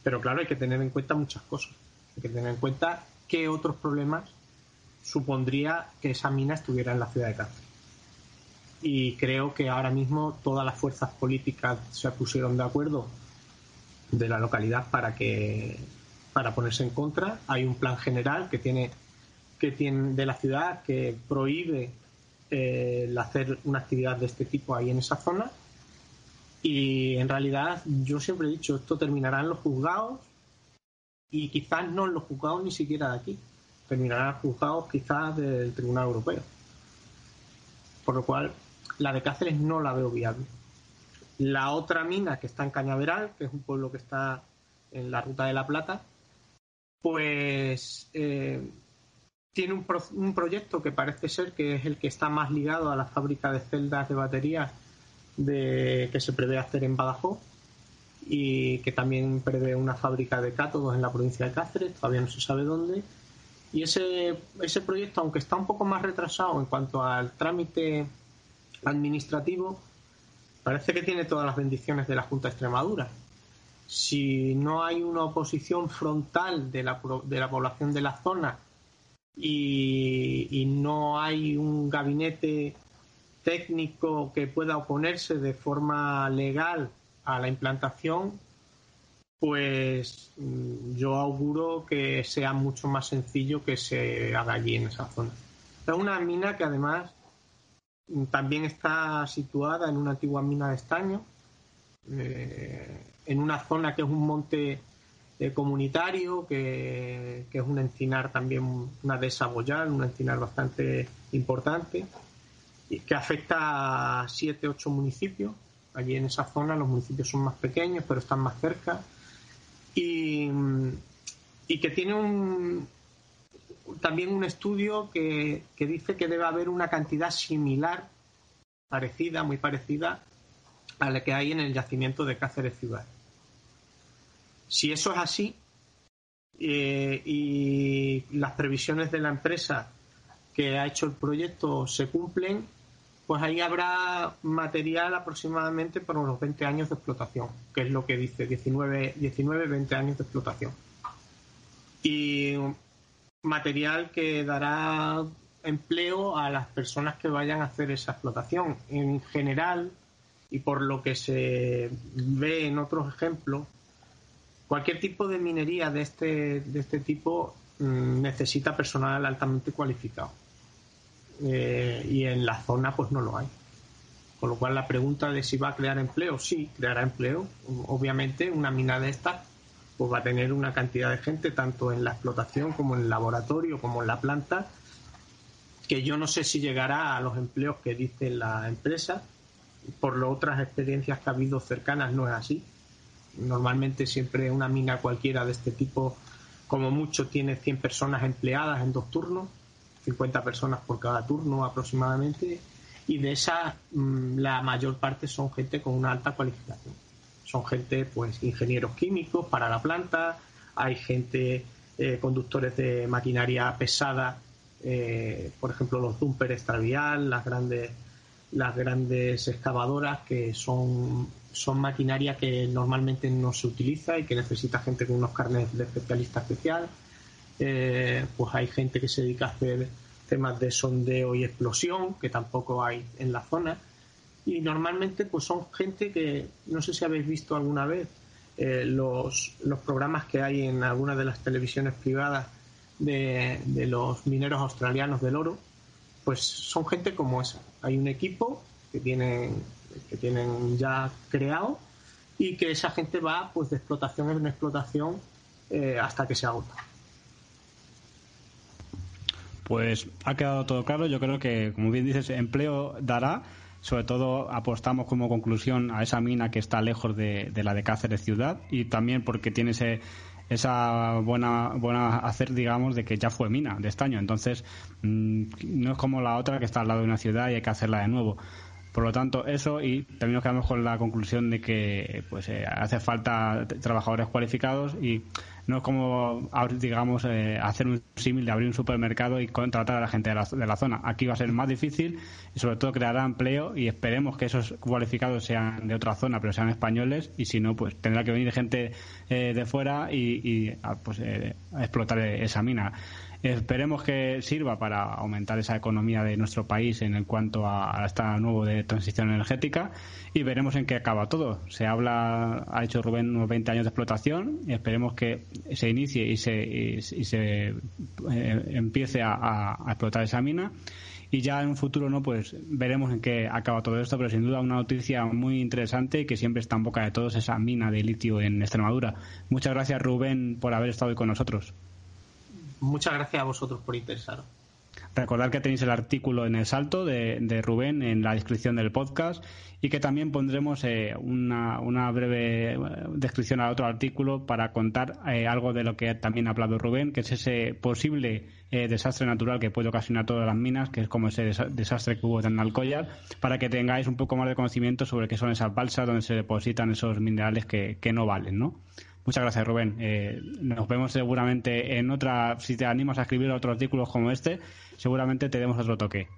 Pero claro, hay que tener en cuenta muchas cosas. Hay que tener en cuenta qué otros problemas supondría que esa mina estuviera en la ciudad de Cáceres. Y creo que ahora mismo todas las fuerzas políticas se pusieron de acuerdo de la localidad para que para ponerse en contra. Hay un plan general que tiene que tiene de la ciudad que prohíbe eh, el hacer una actividad de este tipo ahí en esa zona. Y en realidad yo siempre he dicho, esto terminará en los juzgados y quizás no en los juzgados ni siquiera de aquí. Terminará en los juzgados quizás del Tribunal Europeo. Por lo cual, la de Cáceres no la veo viable. La otra mina que está en Cañaveral, que es un pueblo que está en la ruta de la Plata, pues eh, tiene un, proyecto que parece ser que es el que está más ligado a la fábrica de celdas de baterías de, que se prevé hacer en Badajoz y que también prevé una fábrica de cátodos en la provincia de Cáceres, todavía no se sabe dónde. Y ese, ese proyecto, aunque está un poco más retrasado en cuanto al trámite administrativo, parece que tiene todas las bendiciones de la Junta de Extremadura. Si no hay una oposición frontal de la, de la población de la zona y, no hay un gabinete técnico que pueda oponerse de forma legal a la implantación, pues mm, yo auguro que sea mucho más sencillo que se haga allí en esa zona. Es una mina que además también está situada en una antigua mina de estaño, eh, en una zona que es un monte eh, comunitario, que, es un encinar también, una dehesa boyal, un encinar bastante importante, y que afecta a siete, ocho municipios. Allí en esa zona los municipios son más pequeños, pero están más cerca. Y, y que tiene un, también un estudio que, dice que debe haber una cantidad similar, parecida, muy parecida a la que hay en el yacimiento de Cáceres Ciudad. Si eso es así eh, y las previsiones de la empresa que ha hecho el proyecto se cumplen, pues ahí habrá material aproximadamente para unos 20 años de explotación, que es lo que dice, 19, 19 20 años de explotación. Y material que dará empleo a las personas que vayan a hacer esa explotación. En general, y por lo que se ve en otros ejemplos, cualquier tipo de minería de este, de este tipo mm, necesita personal altamente cualificado. Eh, y en la zona pues no lo hay. Con lo cual la pregunta de si va a crear empleo, sí, creará empleo. Obviamente una mina de estas pues va a tener una cantidad de gente, tanto en la explotación como en el laboratorio, como en la planta, que yo no sé si llegará a los empleos que dice la empresa. Por las otras experiencias que ha habido cercanas no es así. Normalmente siempre una mina cualquiera de este tipo, como mucho, tiene 100 personas empleadas en dos turnos, 50 personas por cada turno aproximadamente, y de esa mm, la mayor parte son gente con una alta cualificación. Son gente, pues, ingenieros químicos para la planta, hay gente, eh, conductores de maquinaria pesada, eh, por ejemplo, los dumper extravial, las grandes, las grandes excavadoras que son, son maquinaria que normalmente no se utiliza y que necesita gente con unos carnes de especialista especial. Eh, pues hay gente que se dedica a hacer temas de sondeo y explosión, que tampoco hay en la zona. Y normalmente pues son gente que, no sé si habéis visto alguna vez, eh, los, los programas que hay en algunas de las televisiones privadas de, de los mineros australianos del oro, pues son gente como esa. Hay un equipo que tienen, que tienen ya creado y que esa gente va pues de explotación en explotación eh, hasta que se agota. Pues ha quedado todo claro. Yo creo que, como bien dices, empleo dará. Sobre todo apostamos como conclusión a esa mina que está lejos de, la de Cáceres ciudad y también porque tiene ese, esa buena buena hacer digamos de que ya fue mina de estaño. Entonces mm, no es como la otra que está al lado de una ciudad y hay que hacerla de nuevo. Por lo tanto eso y también nos quedamos con la conclusión de que pues eh, hace falta trabajadores cualificados y no es como, digamos, eh, hacer un símil de abrir un supermercado y contratar a la gente de la, de la, zona. Aquí va a ser más difícil y sobre todo creará empleo y esperemos que esos cualificados sean de otra zona, pero sean españoles y si no, pues tendrá que venir gente eh, de fuera y, pues, eh, a explotar esa mina. Esperemos que sirva para aumentar esa economía de nuestro país en cuanto a, a esta nuevo de transición energética y veremos en qué acaba todo. Se habla, ha hecho Rubén unos 20 años de explotación y esperemos que se inicie y se, y, se eh, empiece a, explotar esa mina. Y ya en un futuro no pues veremos en qué acaba todo esto pero sin duda una noticia muy interesante y que siempre está en boca de todos esa mina de litio en Extremadura. Muchas gracias Rubén por haber estado hoy con nosotros muchas gracias a vosotros por interesaros. Recordar que tenéis el artículo en el salto de, Rubén en la descripción del podcast y que también pondremos eh, una, breve eh, descripción a otro artículo para contar eh, algo de lo que también ha hablado Rubén, que es ese posible desastre natural que puede ocasionar todas las minas, que es como ese desastre que hubo en Alcoyar, para que tengáis un poco más de conocimiento sobre qué son esas balsas donde se depositan esos minerales que, que no valen, ¿no? Muchas gracias, Rubén. Eh, nos vemos seguramente en otra. Si te animas a escribir otros artículos como este, seguramente te demos otro toque.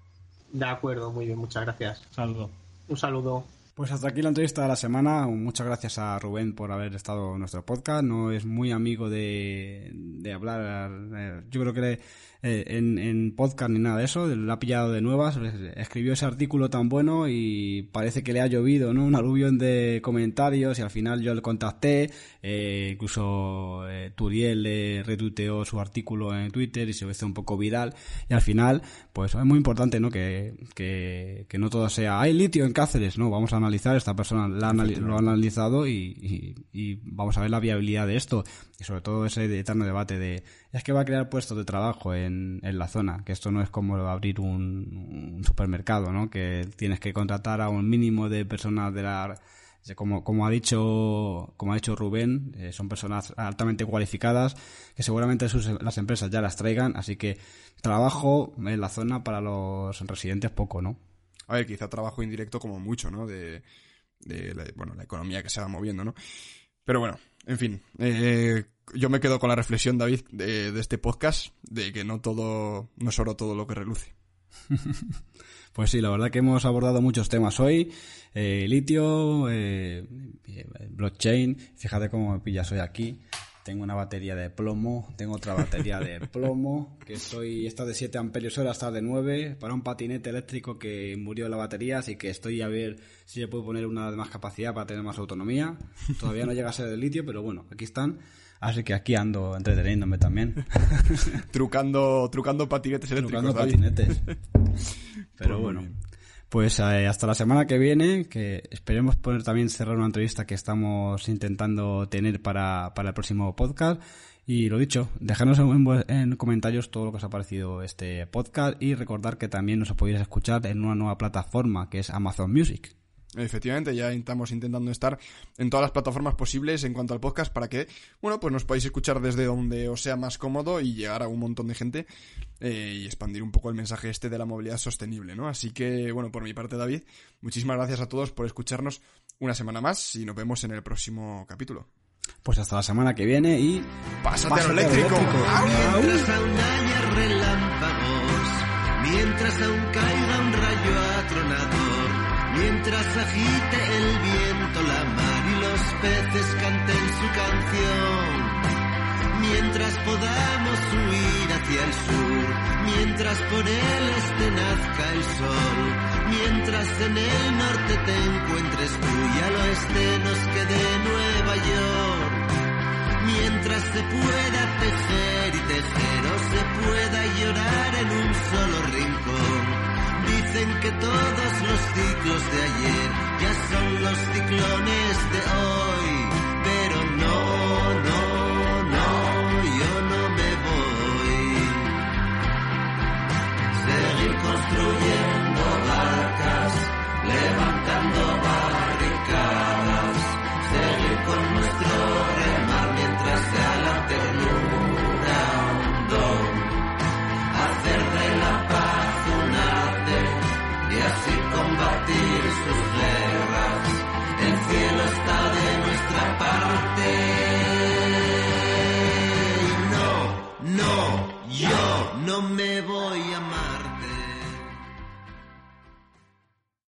De acuerdo, muy bien, muchas gracias. Un saludo. Un saludo. Pues hasta aquí la entrevista de la semana. Muchas gracias a Rubén por haber estado en nuestro podcast. No es muy amigo de, de hablar. Eh, yo creo que eh, en, en, podcast ni nada de eso, lo ha pillado de nuevas, escribió ese artículo tan bueno y parece que le ha llovido, ¿no? Un aluvión de comentarios y al final yo le contacté, eh, incluso Turiel le retuiteó su artículo en Twitter y se hizo un poco viral y al final, pues es muy importante, ¿no? Que, que, que no todo sea, hay litio en Cáceres, ¿no? Vamos a analizar, esta persona lo ha analizado y, y vamos a ver la viabilidad de esto y sobre todo ese eterno debate de es que va a crear puestos de trabajo en, en la zona, que esto no es como abrir un, supermercado, ¿no? Que tienes que contratar a un mínimo de personas de la como, como ha dicho como ha dicho Rubén, eh, son personas altamente cualificadas que seguramente las empresas ya las traigan, así que trabajo en la zona para los residentes poco, ¿no? A ver, quizá trabajo indirecto como mucho, ¿no? De, de la, bueno, la economía que se va moviendo, ¿no? Pero bueno, en fin, eh, yo me quedo con la reflexión, David, de, este podcast, de que no todo, no es oro todo lo que reluce. Pues sí, la verdad que hemos abordado muchos temas hoy. Eh, litio, eh, blockchain. Fíjate cómo me pillas hoy aquí. Tengo una batería de plomo, tengo otra batería de plomo, que estoy, esta de 7 amperios hora, esta de 9, para un patinete eléctrico que murió la batería, así que estoy a ver si le puedo poner una de más capacidad para tener más autonomía. Todavía no llega a ser de litio, pero bueno, aquí están. Así que aquí ando entreteniéndome también. trucando, trucando patinetes eléctricos. Trucando patinetes. Pero bueno. Pues eh, hasta la semana que viene, que esperemos poder también cerrar una entrevista que estamos intentando tener para, para el próximo podcast. Y lo dicho, dejadnos en, en, comentarios todo lo que os ha parecido este podcast y recordar que también nos podéis escuchar en una nueva plataforma que es Amazon Music. Efectivamente, ya estamos intentando estar en todas las plataformas posibles en cuanto al podcast para que, bueno, pues nos podáis escuchar desde donde os sea más cómodo y llegar a un montón de gente eh, y expandir un poco el mensaje este de la movilidad sostenible, ¿no? Así que, bueno, por mi parte, David, muchísimas gracias a todos por escucharnos una semana más y nos vemos en el próximo capítulo. Pues hasta la semana que viene y... ¡Pásate, a lo eléctrico! Mientras aún haya relámpagos, mientras aún caiga un rayo atronador, mientras agite el viento la mar y los peces canten su canción, mientras podamos huir hacia el sur, mientras por el este nazca el sol, mientras en el norte te encuentres tú y al oeste nos quede Nueva York, mientras se pueda tejer y tejer o se pueda llorar en un solo rincón dicen que todos los ciclos de ayer ya son los ciclones de hoy, pero no, no, no, yo no me voy. Seguir construyendo barcas, levantando barcas. No me voy